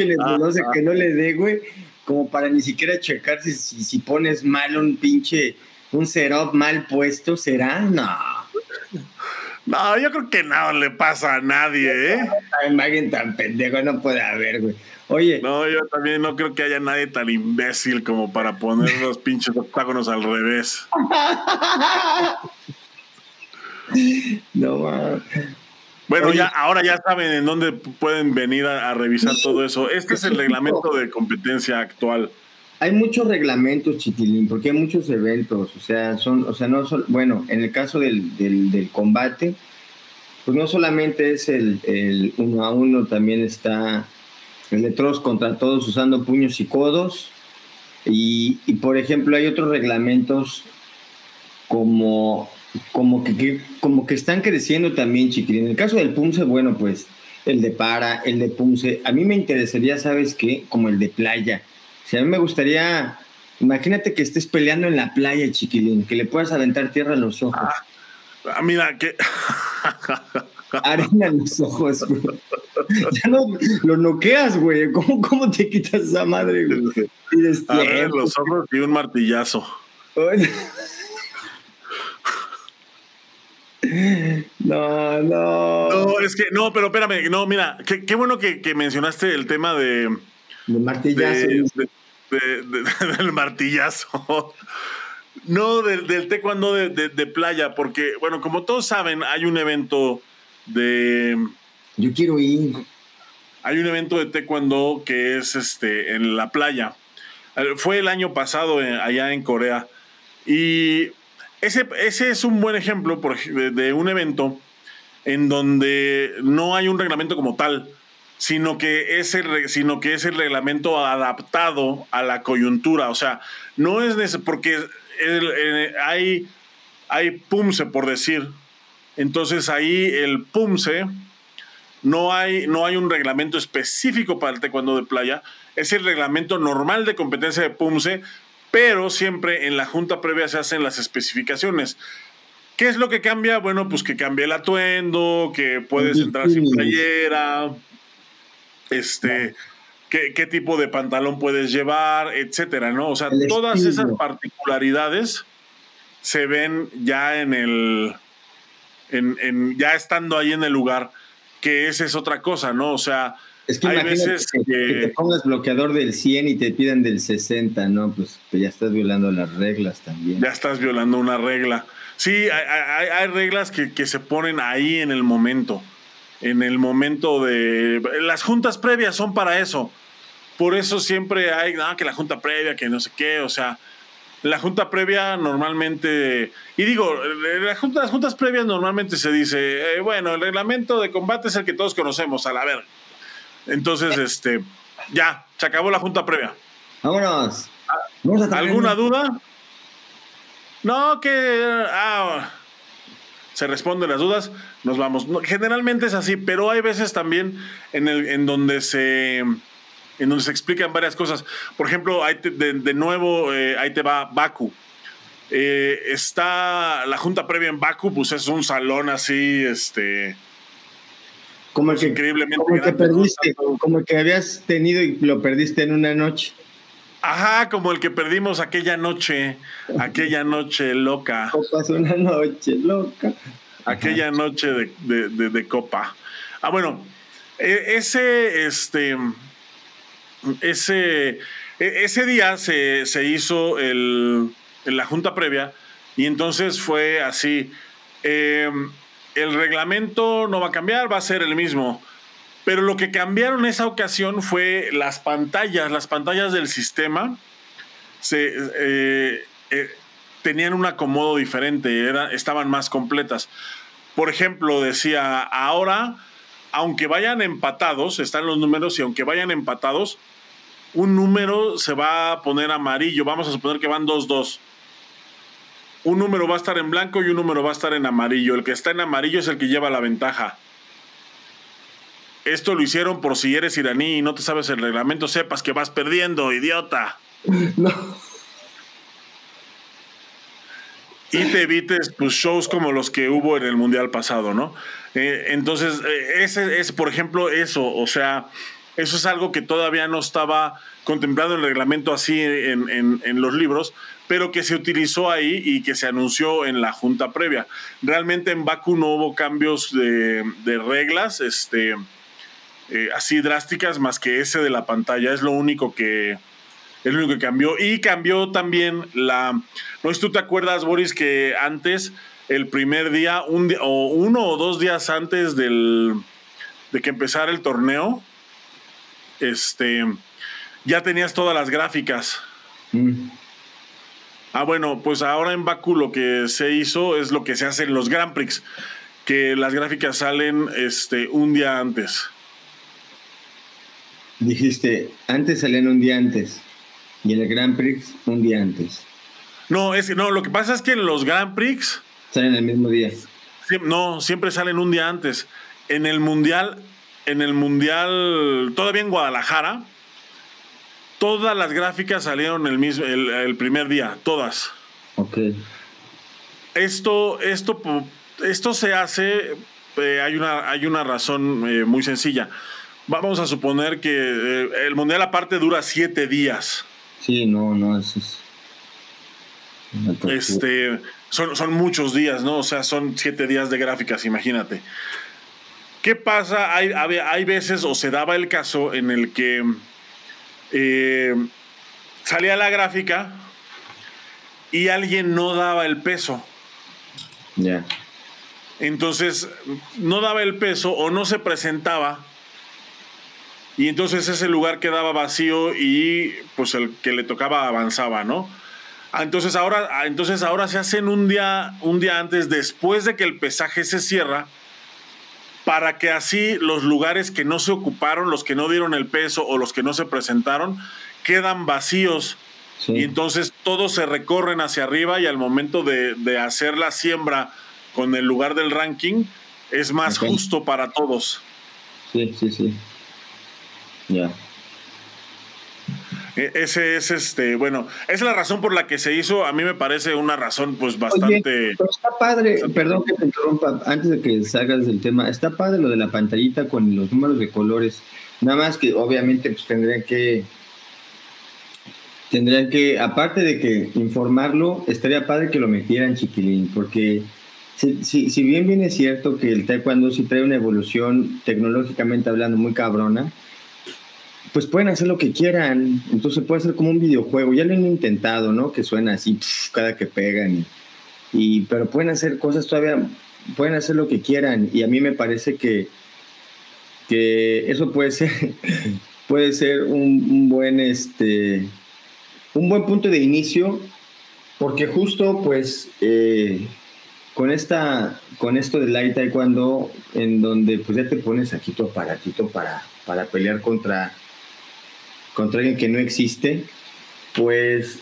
sé que no le dé, güey. Como para ni siquiera checar si, si, si pones mal un pinche un setup mal puesto, ¿será? No. No, yo creo que no le pasa a nadie, ¿eh? Alguien tan pendejo no puede haber, güey. Oye. No, yo también no creo que haya nadie tan imbécil como para poner los pinches octágonos al revés. no, Bueno, ya, ahora ya saben en dónde pueden venir a revisar todo eso. Este es el reglamento de competencia actual hay muchos reglamentos, chiquilín, porque hay muchos eventos, o sea, son, o sea, no son, bueno, en el caso del, del, combate, pues no solamente es el, el, uno a uno, también está el de todos contra todos usando puños y codos, y, y por ejemplo hay otros reglamentos como, como, que, como que están creciendo también, chiquilín. En el caso del Punce, bueno, pues el de para, el de Punce, a mí me interesaría, ¿sabes qué? Como el de playa si a mí me gustaría, imagínate que estés peleando en la playa, chiquilín, que le puedas aventar tierra en los ojos. Ah, mira, que. Arena en los ojos, güey. Ya no lo noqueas, güey. ¿Cómo, ¿Cómo, te quitas esa madre, güey? Arena en los ojos y un martillazo. No, no. No, es que, no, pero espérame, no, mira, qué, qué bueno que, que mencionaste el tema de, de martillazo. del martillazo. No, del, del taekwondo de, de, playa, porque, bueno, como todos saben, hay un evento de... Yo quiero ir. Hay un evento de taekwondo que es este, en la playa. Fue el año pasado eh, allá en Corea. Y ese, ese es un buen ejemplo de, un evento en donde no hay un reglamento como tal, sino que, es el, sino que es el reglamento adaptado a la coyuntura. O sea, no es porque hay, hay PUMSE, por decir. Entonces ahí el PUMSE no hay, no hay un reglamento específico para el taekwondo de playa, es el reglamento normal de competencia de PUMSE, pero siempre en la junta previa se hacen las especificaciones. ¿Qué es lo que cambia? Bueno, pues que cambia el atuendo, que puedes entrar sin playera, este, qué, tipo de pantalón puedes llevar, etcétera, ¿no? O sea, todas esas particularidades se ven ya en el, en, ya estando ahí en el lugar, que esa es otra cosa, ¿no? O sea, es que hay veces que, te pongas bloqueador del 100 y te pidan del 60, ¿no? Pues ya estás violando las reglas también. Ya estás violando una regla. Sí, hay, reglas que, se ponen ahí en el momento. En el momento de... Las juntas previas son para eso. Por eso siempre hay, que la junta previa, que no sé qué, o sea, la junta previa normalmente, y digo, las juntas previas normalmente se dice, eh, bueno, el reglamento de combate es el que todos conocemos, a la verga. Entonces, este, ya, se acabó la junta previa. Vámonos. ¿Alguna duda? No, que ah, se responden las dudas, nos vamos. generalmente es así, pero hay veces también en, el, en donde se en donde se explican varias cosas. Por ejemplo, de, nuevo, eh, ahí te va Baku. Eh, está la junta previa en Baku, pues es un salón así, este, como el que, increíblemente como que perdiste, como el que habías tenido y lo perdiste en una noche. Ajá, como el que perdimos aquella noche, aquella noche loca. Copas una noche loca. Aquella noche de, copa. Ah, bueno, e, ese, este, ese, e, ese día se, se hizo el, la junta previa y entonces fue así. Eh, el reglamento no va a cambiar, va a ser el mismo. Pero lo que cambiaron esa ocasión fue las pantallas, las pantallas del sistema eh, eh, tenían un acomodo diferente, estaban más completas. Por ejemplo, decía, ahora, aunque vayan empatados, están los números y aunque vayan empatados, un número se va a poner amarillo, vamos a suponer que van 2-2 un número va a estar en blanco y un número va a estar en amarillo. El que está en amarillo es el que lleva la ventaja. Esto lo hicieron por si eres iraní y no te sabes el reglamento, sepas que vas perdiendo, idiota. No. Y te evites pues, shows como los que hubo en el Mundial pasado, ¿no? Eh, entonces, eh, ese es, por ejemplo, eso. O sea, eso es algo que todavía no estaba contemplado en el reglamento así en, en, los libros, pero que se utilizó ahí y que se anunció en la junta previa. Realmente en Baku no hubo cambios de, de reglas este, eh, así drásticas más que ese de la pantalla. Es lo único que, es lo único que cambió. Y cambió también la... No sé si tú te acuerdas, Boris, que antes, el primer día, un o uno o dos días antes del, de que empezara el torneo, este, ya tenías todas las gráficas. Mm. Ah, bueno, pues ahora en Baku lo que se hizo es lo que se hace en los Grand Prix, que las gráficas salen este, un día antes. Dijiste, antes salían un día antes y en el Grand Prix un día antes. No, es no, lo que pasa es que en los Grand Prix salen el mismo día. No, siempre salen un día antes. En el Mundial en el Mundial, todavía en Guadalajara, todas las gráficas salieron el, mismo, el, primer día, todas. Ok. Esto, esto, esto se hace, eh, hay, una, hay una razón eh, muy sencilla. Vamos a suponer que eh, el Mundial aparte dura siete días. Sí, no, no, eso es... Este, son, son muchos días, ¿no? O sea, son siete días de gráficas, imagínate. ¿Qué pasa? Hay, hay, veces, o se daba el caso en el que eh, salía la gráfica y alguien no daba el peso. Ya. Entonces, no daba el peso o no se presentaba. Y entonces ese lugar quedaba vacío y pues el que le tocaba avanzaba, ¿no? Ah, entonces ahora, ah, entonces ahora se hacen un día, un día antes, después de que el pesaje se cierra, para que así los lugares que no se ocuparon, los que no dieron el peso o los que no se presentaron, quedan vacíos. Y entonces todos se recorren hacia arriba y al momento de, de hacer la siembra con el lugar del ranking, es más justo para todos. Sí, sí, sí. Ya. E, ese es este, bueno, esa es la razón por la que se hizo. A mí me parece una razón, pues, bastante. está padre, perdón que te interrumpa, antes de que salgas del tema, está padre lo de la pantallita con los números de colores. Nada más que obviamente pues tendrían que tendrían que, aparte de que informarlo, estaría padre que lo metieran chiquilín, porque si, si, bien bien es cierto que el taekwondo sí trae una evolución tecnológicamente hablando muy cabrona, pues pueden hacer lo que quieran. Entonces puede ser como un videojuego. Ya lo han intentado, ¿no? Que suena así cada que pegan. Y, pero pueden hacer cosas todavía, pueden hacer lo que quieran. Y a mí me parece que, que eso puede ser, puede ser un, buen, este, un buen punto de inicio. Porque justo, pues, eh, con esta con esto del light taekwondo en donde pues ya te pones aquí tu aparatito para para pelear contra contra alguien que no existe pues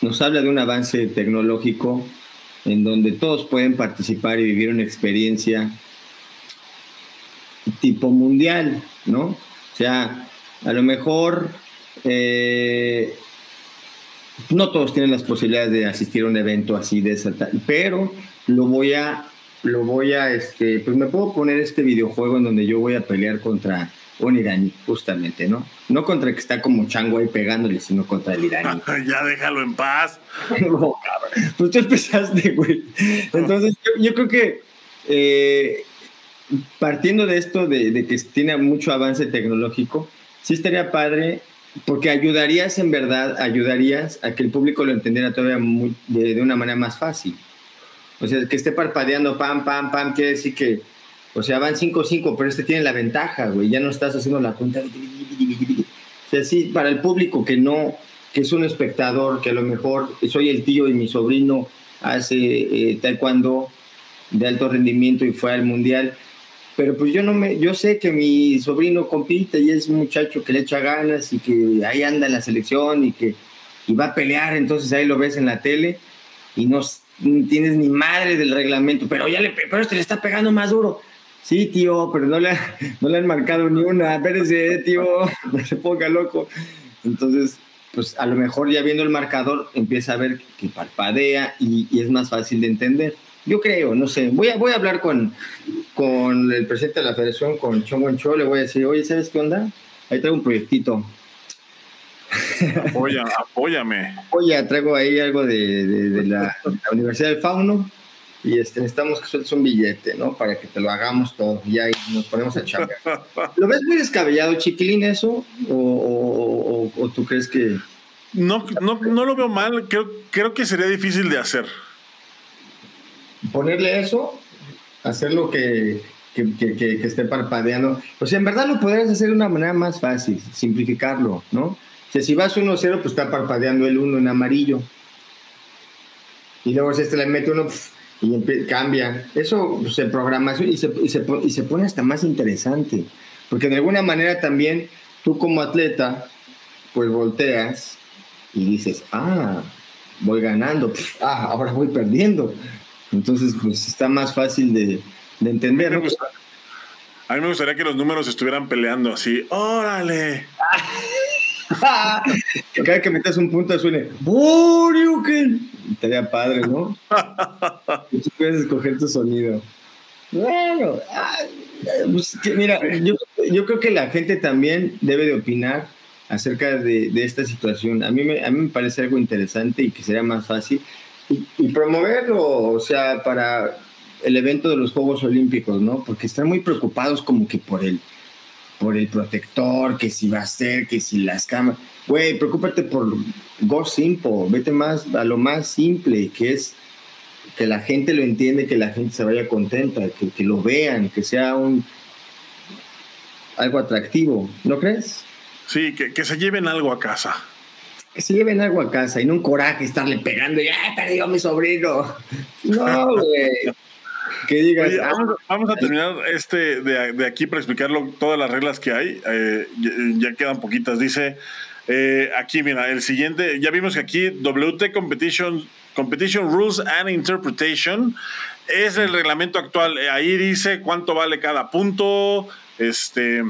nos habla de un avance tecnológico en donde todos pueden participar y vivir una experiencia tipo mundial, ¿no? O sea, a lo mejor eh, no todos tienen las posibilidades de asistir a un evento así de esa pero lo voy a, lo voy a, este, pues me puedo poner este videojuego en donde yo voy a pelear contra un iraní, justamente, ¿no? No contra el que está como chango ahí pegándole, sino contra el iraní. ya déjalo en paz. no, cabrón. Pues tú empezaste, güey. Entonces, yo, creo que eh, partiendo de esto, de, que tiene mucho avance tecnológico, sí estaría padre porque ayudarías en verdad, ayudarías a que el público lo entendiera todavía de, una manera más fácil. O sea, que esté parpadeando pam, pam, pam, quiere decir que, o sea, van 5-5, pero este tiene la ventaja, güey, ya no estás haciendo la cuenta. O sea, sí, para el público que no, que es un espectador, que a lo mejor soy el tío y mi sobrino hace eh, taekwondo de alto rendimiento y fue al mundial, pero pues yo no me, yo sé que mi sobrino compite y es un muchacho que le echa ganas y que ahí anda en la selección y que y va a pelear, entonces ahí lo ves en la tele y no tienes ni madre del reglamento, pero ya le, pero este le está pegando más duro. Sí, tío, pero no le, no le han marcado ni una. Espérese, tío, no se ponga loco. Entonces, pues a lo mejor ya viendo el marcador empieza a ver que parpadea y, y es más fácil de entender. Yo creo, no sé. Voy a, voy a hablar con, con el presidente de la federación, con Chong Cho, le voy a decir, oye, ¿sabes qué onda? Ahí traigo un proyectito. Apoya, apóyame. Oye, traigo ahí algo de, de, la, Universidad del Fauno y este, necesitamos que sueltes un billete, ¿no? Para que te lo hagamos todo y ahí nos ponemos a chambear. ¿Lo ves muy descabellado, chiquilín, eso? ¿O, o, tú crees que...? No, no, no lo veo mal, creo, creo que sería difícil de hacer ponerle eso, hacerlo que, que, que, esté parpadeando. O sea, en verdad lo podrías hacer de una manera más fácil, simplificarlo, ¿no? O sea, si vas 1-0, pues está parpadeando el 1 en amarillo. Y luego si este le mete uno y cambia. Eso pues, se programa y se, y, se, y se pone hasta más interesante. Porque de alguna manera también tú como atleta, pues volteas y dices, ah, voy ganando, ah, ahora voy perdiendo. Entonces, pues está más fácil de, entender, ¿no? A mí me gustaría que los números estuvieran peleando así. ¡Órale! que cada que metas un punto suene ¡Buriuken! Estaría padre, ¿no? y puedes escoger tu sonido. Bueno, pues, mira, yo, yo, creo que la gente también debe de opinar acerca de, de esta situación. A mí, me, a mí me parece algo interesante y que sería más fácil y, promoverlo, o sea, para el evento de los Juegos Olímpicos, ¿no? Porque están muy preocupados como que por el, por el protector, que si va a ser, que si las cámaras. Güey, preocúpate por go simple, vete más a lo más simple, que es que la gente lo entiende, que la gente se vaya contenta, que, que lo vean, que sea un algo atractivo, ¿no crees? Sí, que, que se lleven algo a casa. Que se lleven algo a casa y no un coraje estarle pegando y ¡ay, perdió mi sobrino! No, güey. Que digas. Oye, "Ah, vamos, vamos a terminar este de, de aquí para explicarlo todas las reglas que hay. Eh, ya, quedan poquitas. Dice eh, aquí, mira, el siguiente. Ya vimos que aquí WT Competition, Competition Rules and Interpretation es el reglamento actual. Eh, Ahí dice cuánto vale cada punto. Este.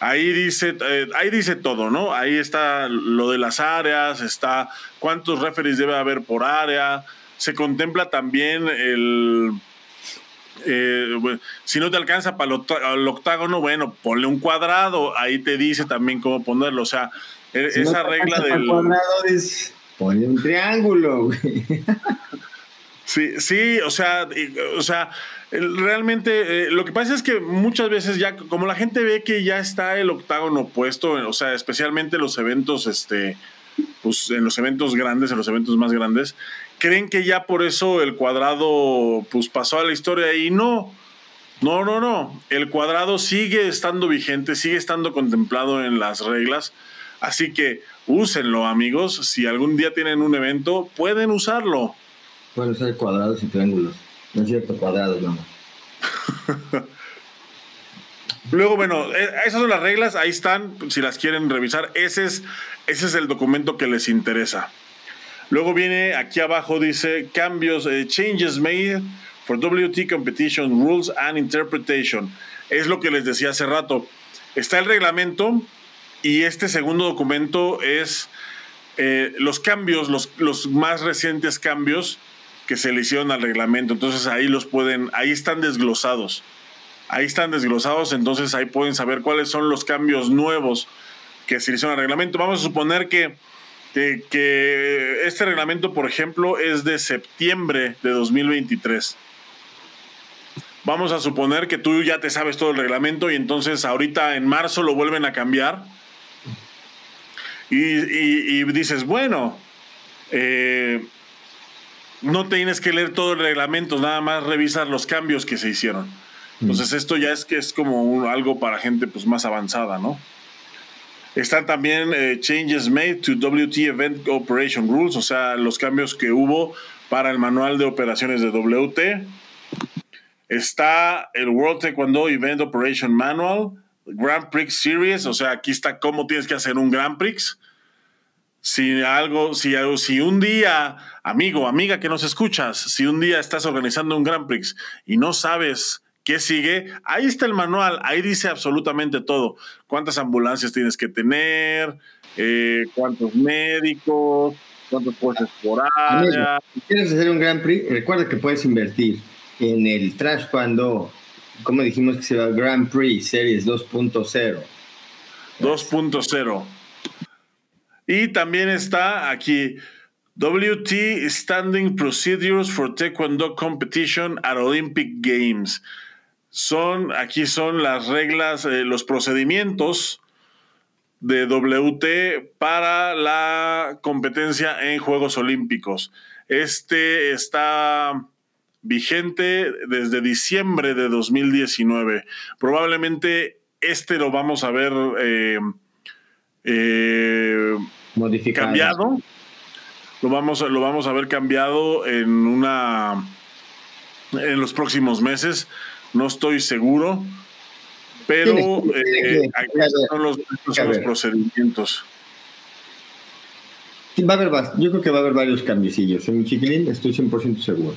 Ahí dice, eh, ahí dice todo, ¿no? Ahí está lo de las áreas, está cuántos referees debe haber por área. Se contempla también el, eh, bueno, si no te alcanza para el, octágono, bueno, ponle un cuadrado, ahí te dice también cómo ponerlo, o sea, e- si no esa te regla del... cuadrado, dices, ponle un triángulo, güey. Sí, sí, o sea, o sea, realmente eh, lo que pasa es que muchas veces ya, como la gente ve que ya está el octágono puesto, o sea, especialmente los eventos, este, pues en los eventos grandes, en los eventos más grandes, creen que ya por eso el cuadrado, pues pasó a la historia y no. No, no, no. El cuadrado sigue estando vigente, sigue estando contemplado en las reglas. Así que úsenlo, amigos. Si algún día tienen un evento, pueden usarlo. Pueden usar cuadrados y triángulos. No es cierto, cuadrados, no. Luego, bueno, eh, esas son las reglas, ahí están, si las quieren revisar, ese es, ese es el documento que les interesa. Luego viene aquí abajo, dice cambios, eh, changes made for WT Competition Rules and Interpretation. Es lo que les decía hace rato. Está el reglamento y este segundo documento es eh, los cambios, los, los más recientes cambios que se le hicieron al reglamento. Entonces ahí los pueden, ahí están desglosados. Ahí están desglosados, entonces ahí pueden saber cuáles son los cambios nuevos que se hicieron al reglamento. Vamos a suponer que, que, este reglamento, por ejemplo, es de septiembre de 2023. Vamos a suponer que tú ya te sabes todo el reglamento y entonces ahorita en marzo lo vuelven a cambiar. Y dices, bueno, eh, no tienes que leer todo el reglamento, nada más revisar los cambios que se hicieron. Entonces esto ya es que es como un- algo para gente pues más avanzada, ¿no? Están también eh, changes made to WT Event Operation Rules, o sea, los cambios que hubo para el manual de operaciones de WT. Está el World Taekwondo Event Operation Manual, Grand Prix Series, o sea, aquí está cómo tienes que hacer un Grand Prix. Si algo, si, si un día, amigo, amiga que nos escuchas, si un día estás organizando un Grand Prix y no sabes qué sigue, ahí está el manual, ahí dice absolutamente todo. Cuántas ambulancias tienes que tener, eh, cuántos médicos, cuántos puestos por área. Si quieres hacer un Grand Prix, recuerda que puedes invertir en el Trash Cuando, como dijimos que se llama Grand Prix Series 2.0. 2.0. Y también está aquí WT Standing Procedures for Taekwondo Competition at Olympic Games. Son, aquí son las reglas, eh, los procedimientos de WT para la competencia en Juegos Olímpicos. Este está vigente desde diciembre de 2019. Probablemente este lo vamos a ver eh, eh, Modificado. cambiado. Lo vamos, lo vamos a ver cambiado en una en los próximos meses. No estoy seguro. Pero eh, aquí son los, son procedimientos. Sí, Va a haber, yo creo que va a haber varios cambiecillos. En mi chiquilín estoy 100% seguro.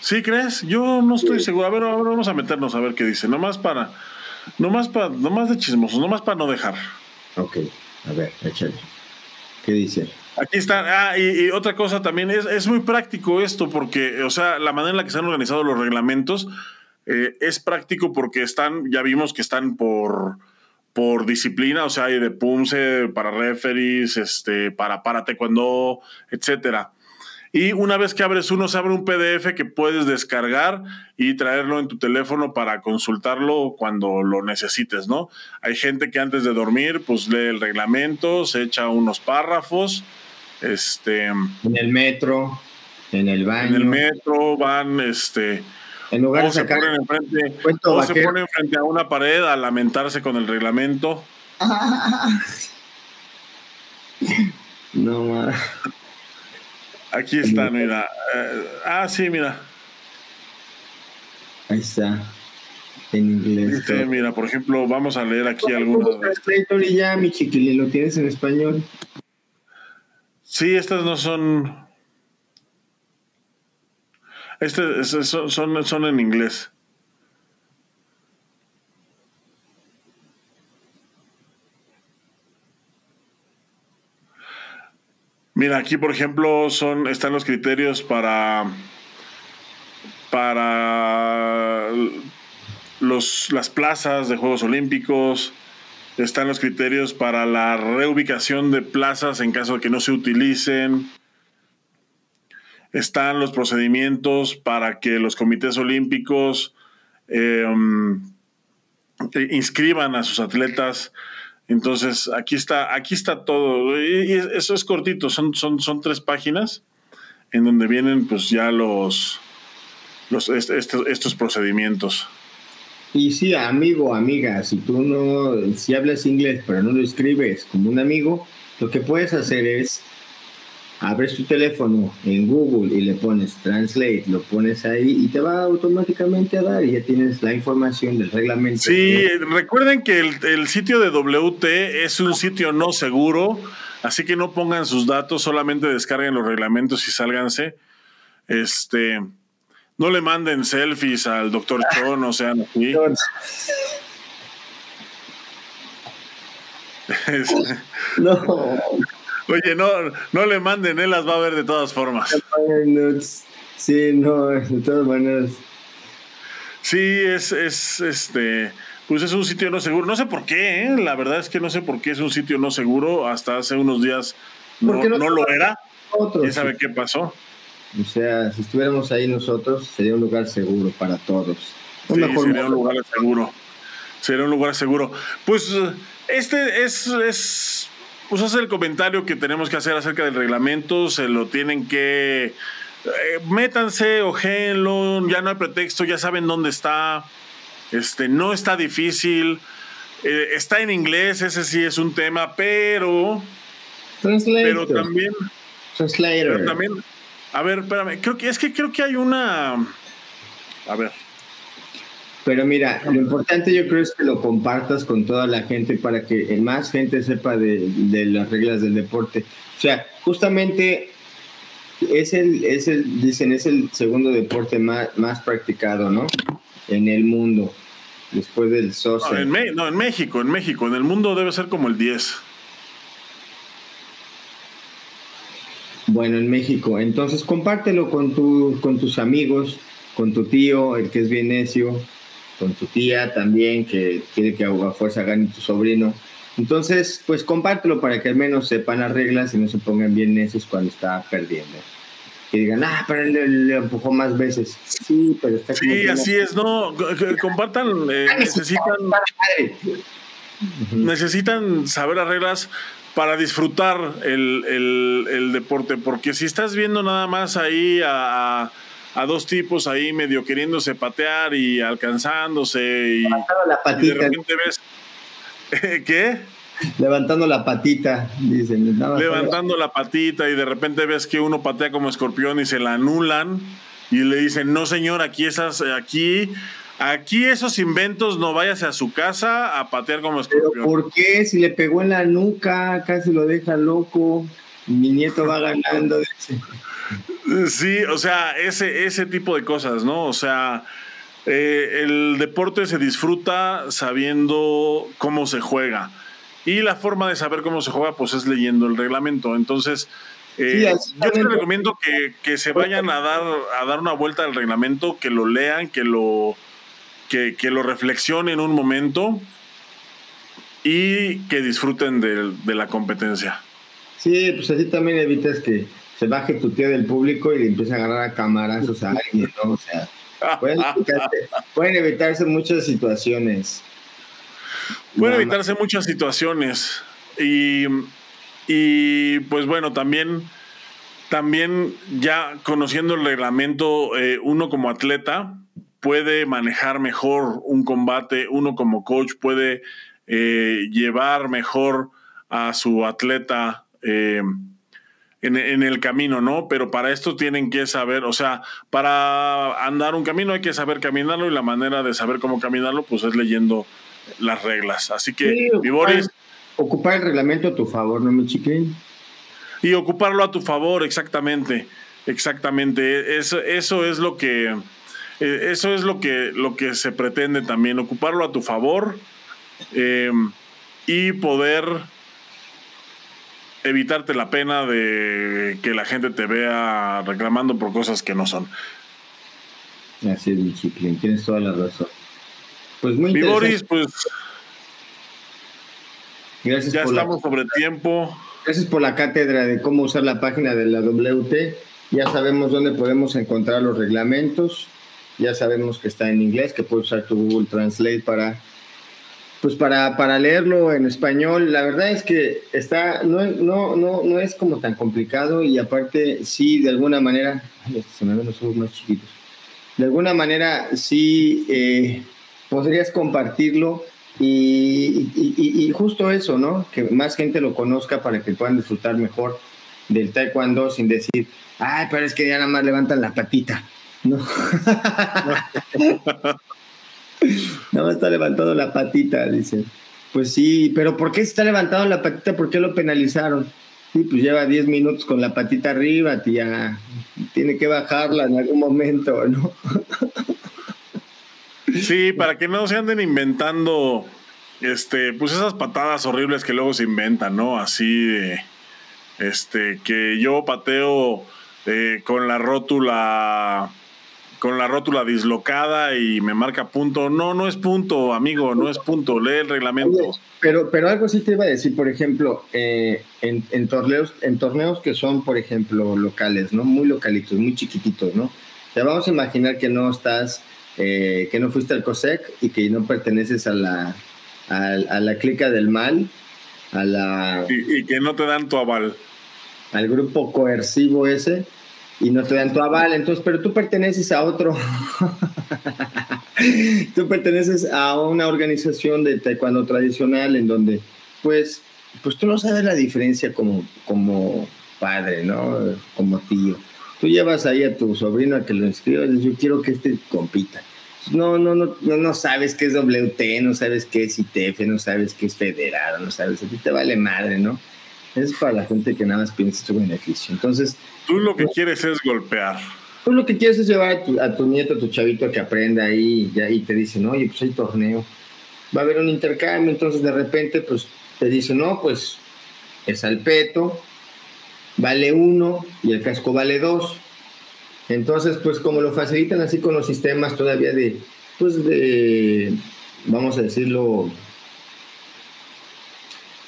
¿Sí crees? Yo no estoy seguro. A ver, ahora vamos a meternos a ver qué dice. Nomás para, nomás para, nomás de chismosos, nomás para no dejar. Ok, a ver, échale. ¿Qué dice? Aquí está. Ah, y, y otra cosa también, es, es muy práctico esto, porque, o sea, la manera en la que se han organizado los reglamentos eh, es práctico porque están, ya vimos que están por, por disciplina, o sea, hay de PUMSE, para referees, este, para para taekwondo, etcétera. Y una vez que abres uno, se abre un PDF que puedes descargar y traerlo en tu teléfono para consultarlo cuando lo necesites, ¿no? Hay gente que antes de dormir, pues lee el reglamento, se echa unos párrafos. Este, en el metro, en el baño. En el metro van, este. En lugar de sacar, se ponen enfrente, o se ponen frente a una pared a lamentarse con el reglamento. no, más. Aquí está, mira. Eh, ah, sí, mira. Ahí está. En inglés. Mira, por ejemplo, vamos a leer aquí algunas. y ya, mi chiquilín, ¿lo tienes en español? Sí, estas no son. Estas son, son, en inglés. Mira, aquí por ejemplo son, están los criterios para, para las plazas de Juegos Olímpicos, están los criterios para la reubicación de plazas en caso de que no se utilicen, están los procedimientos para que los comités olímpicos um, inscriban a sus atletas entonces, aquí está, aquí está todo. Eso es cortito, son, son, son tres páginas en donde vienen pues ya los, los estos, estos procedimientos. Y sí, amigo, amiga, si tú no, si hablas inglés pero no lo escribes como un amigo, lo que puedes hacer es abres tu teléfono en Google y le pones Translate, lo pones ahí y te va automáticamente a dar y ya tienes la información del reglamento. Sí, recuerden que el, sitio de WT es un sitio no seguro, así que no pongan sus datos, solamente descarguen los reglamentos y sálganse. Este, no le manden selfies al doctor Chon, o sea, así. no. Oye, no, no le manden, él las va a ver de todas formas. Sí, no, de todas maneras. Sí, es, es este, pues es un sitio no seguro. No sé por qué, ¿eh? la verdad es que no sé por qué es un sitio no seguro. Hasta hace unos días no, no, lo era. ¿Quién sabe qué pasó? O sea, si estuviéramos ahí nosotros, sería un lugar seguro para todos. Sí, sería un lugar seguro. Sería un lugar seguro. Pues este es, es pues hace el comentario que tenemos que hacer acerca del reglamento, se lo tienen que... Eh, métanse, ojéenlo, ya no hay pretexto, ya saben dónde está. Este, no está difícil. Eh, está en inglés, ese sí es un tema, pero... Pero también... Translator. Pero también... A ver, espérame, creo que es que creo que hay una... A ver. Pero mira, lo importante yo creo es que lo compartas con toda la gente para que más gente sepa de, las reglas del deporte. O sea, justamente es el, es el, dicen, es el segundo deporte más, más practicado, ¿no? En el mundo, después del soccer. No en, no, en México, en México, en el mundo debe ser como el 10. Bueno, en México. Entonces compártelo con, tu, con tus amigos, con tu tío, el que es bien necio, con tu tía también, que quiere que a fuerza gane tu sobrino. Entonces, pues compártelo para que al menos sepan las reglas y no se pongan bien necios cuando está perdiendo. Que digan, ah, pero él le, empujó más veces. Sí, pero está Sí, así es, no, compartan, eh, necesitan, necesitan saber las reglas para disfrutar el, el, el, deporte, porque si estás viendo nada más ahí a a dos tipos ahí medio queriéndose patear y alcanzándose y, Levantando la patita. de repente ves ¿qué? Levantando la patita, dicen. Levantando la patita y de repente ves que uno patea como escorpión y se la anulan y le dicen, no señor, aquí esas, aquí, aquí esos inventos no vayas a su casa a patear como escorpión. ¿Pero ¿Por qué? Si le pegó en la nuca, casi lo deja loco. Mi nieto va ganando. Sí, o sea, ese, ese tipo de cosas, ¿no? O sea, eh, el deporte se disfruta sabiendo cómo se juega. Y la forma de saber cómo se juega, pues es leyendo el reglamento. Entonces, eh, yo te recomiendo que, se vayan a dar, a dar una vuelta al reglamento, que lo lean, que lo, que, lo reflexionen un momento y que disfruten de, de la competencia. Sí, pues así también evitas que se baje tu tío del público y le empieza a agarrar a camarazos a alguien, ¿no? O sea, pueden evitarse, pueden evitarse muchas situaciones. Pueden evitarse muchas situaciones. Y, y pues bueno, también, también ya conociendo el reglamento, eh, uno como atleta puede manejar mejor un combate, uno como coach puede eh, llevar mejor a su atleta eh, en, en, el camino, ¿no? Pero para esto tienen que saber, o sea, para andar un camino hay que saber caminarlo y la manera de saber cómo caminarlo, pues es leyendo las reglas. Así que, mi Boris. Ocupar el reglamento a tu favor, ¿no, mi chiquín? Y ocuparlo a tu favor, exactamente. Exactamente. Eso, eso es lo que. Eh, eso es lo que, lo que se pretende también, ocuparlo a tu favor em, y poder evitarte la pena de que la gente te vea reclamando por cosas que no son. Así es, tienes toda la razón. Pues muy Mi Boris, pues. Gracias ya estamos sobre tiempo. Gracias por la cátedra de cómo usar la página de la WT. Ya sabemos dónde podemos encontrar los reglamentos. Ya sabemos que está en inglés, que puedes usar tu Google Translate para pues para, para leerlo en español, la verdad es que está, no, no, no, no es como tan complicado y aparte sí, de alguna manera, se me ven los ojos más chiquitos, de alguna manera sí eh, podrías compartirlo y, y, justo eso, ¿no? Que más gente lo conozca para que puedan disfrutar mejor del taekwondo sin decir, ay, pero es que ya nada más levantan la patita. No. nada más está levantando la patita, dice. Pues sí, pero ¿por qué se está levantando la patita? ¿Por qué lo penalizaron? Sí, pues lleva 10 minutos con la patita arriba, tía. Tiene que bajarla en algún momento, ¿no? Sí, para que no se anden inventando, este, pues esas patadas horribles que luego se inventan, ¿no? Así de, este, que yo pateo eh, con la rótula, con la rótula dislocada y me marca punto. No, no es punto, amigo, no es punto. Lee el reglamento. pero, pero algo sí te iba a decir, por ejemplo, eh, en, en, torneos, en torneos que son, por ejemplo, locales, ¿no? Muy localitos, muy chiquititos, ¿no? Ya vamos a imaginar que no estás eh, que no fuiste al COSEC y que no perteneces a la, a, la clica del mal, a la... Y, que no te dan tu aval. Al grupo coercivo ese y no te dan tu aval, entonces, pero tú perteneces a otro, tú perteneces a una organización de taekwondo tradicional en donde, pues, pues tú no sabes la diferencia como, como padre, ¿no? Como tío tú llevas ahí a tu sobrino a que lo inscribas, yo quiero que este compita. No, no, no, no, no sabes qué es WT, no sabes qué es ITF, no sabes qué es federado, no sabes, a ti te vale madre, ¿no? Es para la gente que nada más piensa su beneficio. Entonces. Tú lo que quieres es golpear. Tú lo que quieres es llevar a tu, nieto, a tu chavito a que aprenda ahí y, y te dicen, oye, pues hay torneo. Va a haber un intercambio, entonces de repente, pues te dicen, no, pues es al peto, vale uno y el casco vale dos. Entonces, pues como lo facilitan así con los sistemas todavía de, pues de, vamos a decirlo,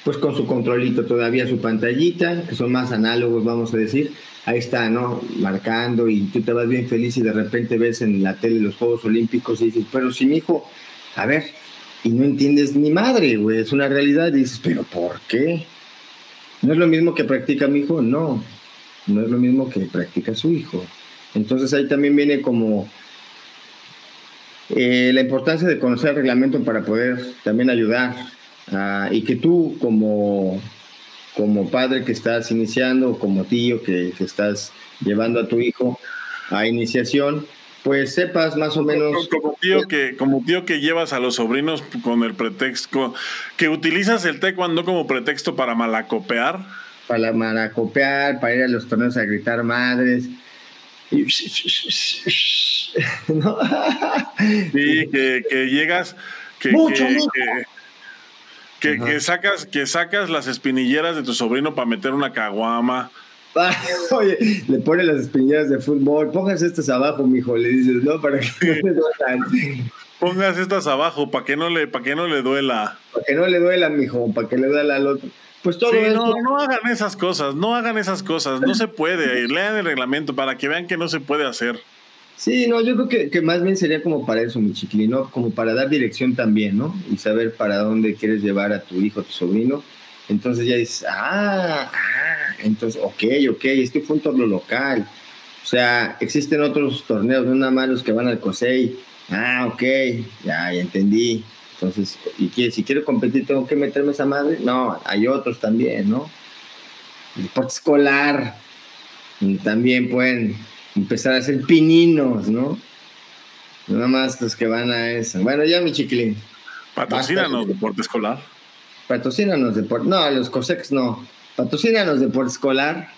pues con su controlito todavía, su pantallita, que son más análogos, vamos a decir, ahí está, ¿no? Marcando y tú te vas bien feliz y de repente ves en la tele los Juegos Olímpicos y dices, pero si mi hijo, a ver, y no entiendes ni madre, güey, es una realidad, y dices, pero ¿por qué? ¿No es lo mismo que practica mi hijo? No, no es lo mismo que practica su hijo. Entonces ahí también viene como eh, la importancia de conocer el reglamento para poder también ayudar y que tú como, como padre que estás iniciando, como tío que, que estás llevando a tu hijo a iniciación, pues sepas más o menos. Como tío que, como tío que llevas a los sobrinos con el pretexto, que utilizas el taekwondo como pretexto para malacopear. Para malacopear, para ir a los torneos a gritar madres. Y... ¿No? Sí, que, que llegas, que, que, que, sacas, que sacas las espinilleras de tu sobrino para meter una caguama. Oye, le pone las espinilleras de fútbol, pongas estas abajo, mijo, le dices, ¿no? Para que no le duelan. Pongas estas abajo, para que no le, para que no le duela. Para que no le duela, mijo, para que le duela al otro. Pues todo no, no hagan esas cosas, no hagan esas cosas, no se puede. Lean el reglamento para que vean que no se puede hacer. Sí, no, yo creo que, que más bien sería como para eso, mi chiquilino, como para dar dirección también, ¿no? Y saber para dónde quieres llevar a tu hijo, a tu sobrino. Entonces ya dices, ah, ah, entonces, ok, ok, este fue un torneo local. O sea, existen otros torneos, no nada más los que van al COSEI. Ah, ok, ya, ya entendí. Entonces, y si quiero competir, tengo que meterme esa madre. No, hay otros también, ¿no? El deporte escolar. También pueden empezar a hacer pininos, ¿no? Nada más los que van a eso. Bueno, ya mi chiquilín. Patrocínanos deporte escolar. Patrocínanos deporte. No, los COSEX no. Patrocínanos deporte escolar.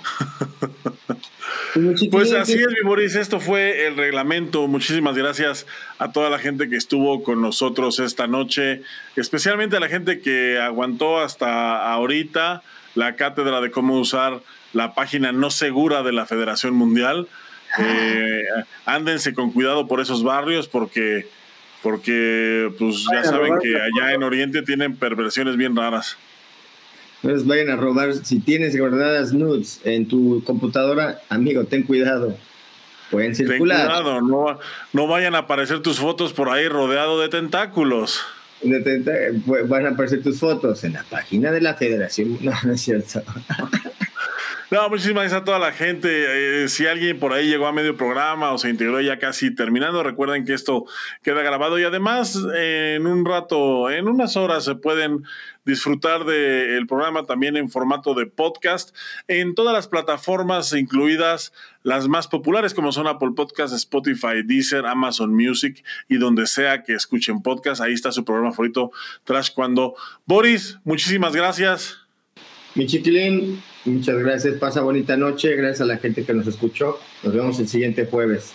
Pues, pues así es, mi Boris. Esto fue el reglamento. Muchísimas gracias a toda la gente que estuvo con nosotros esta noche, especialmente a la gente que aguantó hasta ahorita la cátedra de cómo usar la página no segura de la Federación Mundial. Ah. Eh, ándense con cuidado por esos barrios porque, porque pues ya saben que allá en Oriente tienen perversiones bien raras. Entonces vayan a robar, si tienes guardadas nudes en tu computadora, amigo, ten cuidado. Pueden circular. Ten cuidado, no, no vayan a aparecer tus fotos por ahí rodeado de tentáculos. van a aparecer tus fotos en la página de la federación. No, no es cierto. No, muchísimas gracias a toda la gente. Eh, si alguien por ahí llegó a medio programa o se integró ya casi terminando, recuerden que esto queda grabado y además en un rato, en unas horas se pueden disfrutar del programa también en formato de podcast en todas las plataformas, incluidas las más populares como son Apple Podcasts, Spotify, Deezer, Amazon Music y donde sea que escuchen podcast. Ahí está su programa favorito, Trash Cuando. Boris, muchísimas gracias. Mi muchas gracias. Pasa bonita noche. Gracias a la gente que nos escuchó. Nos vemos el siguiente jueves.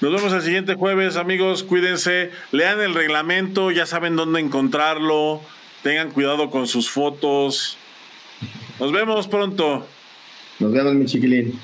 Nos vemos el siguiente jueves, amigos. Cuídense. Lean el reglamento. Ya saben dónde encontrarlo. Tengan cuidado con sus fotos. Nos vemos pronto. Nos vemos, mi chiquilín.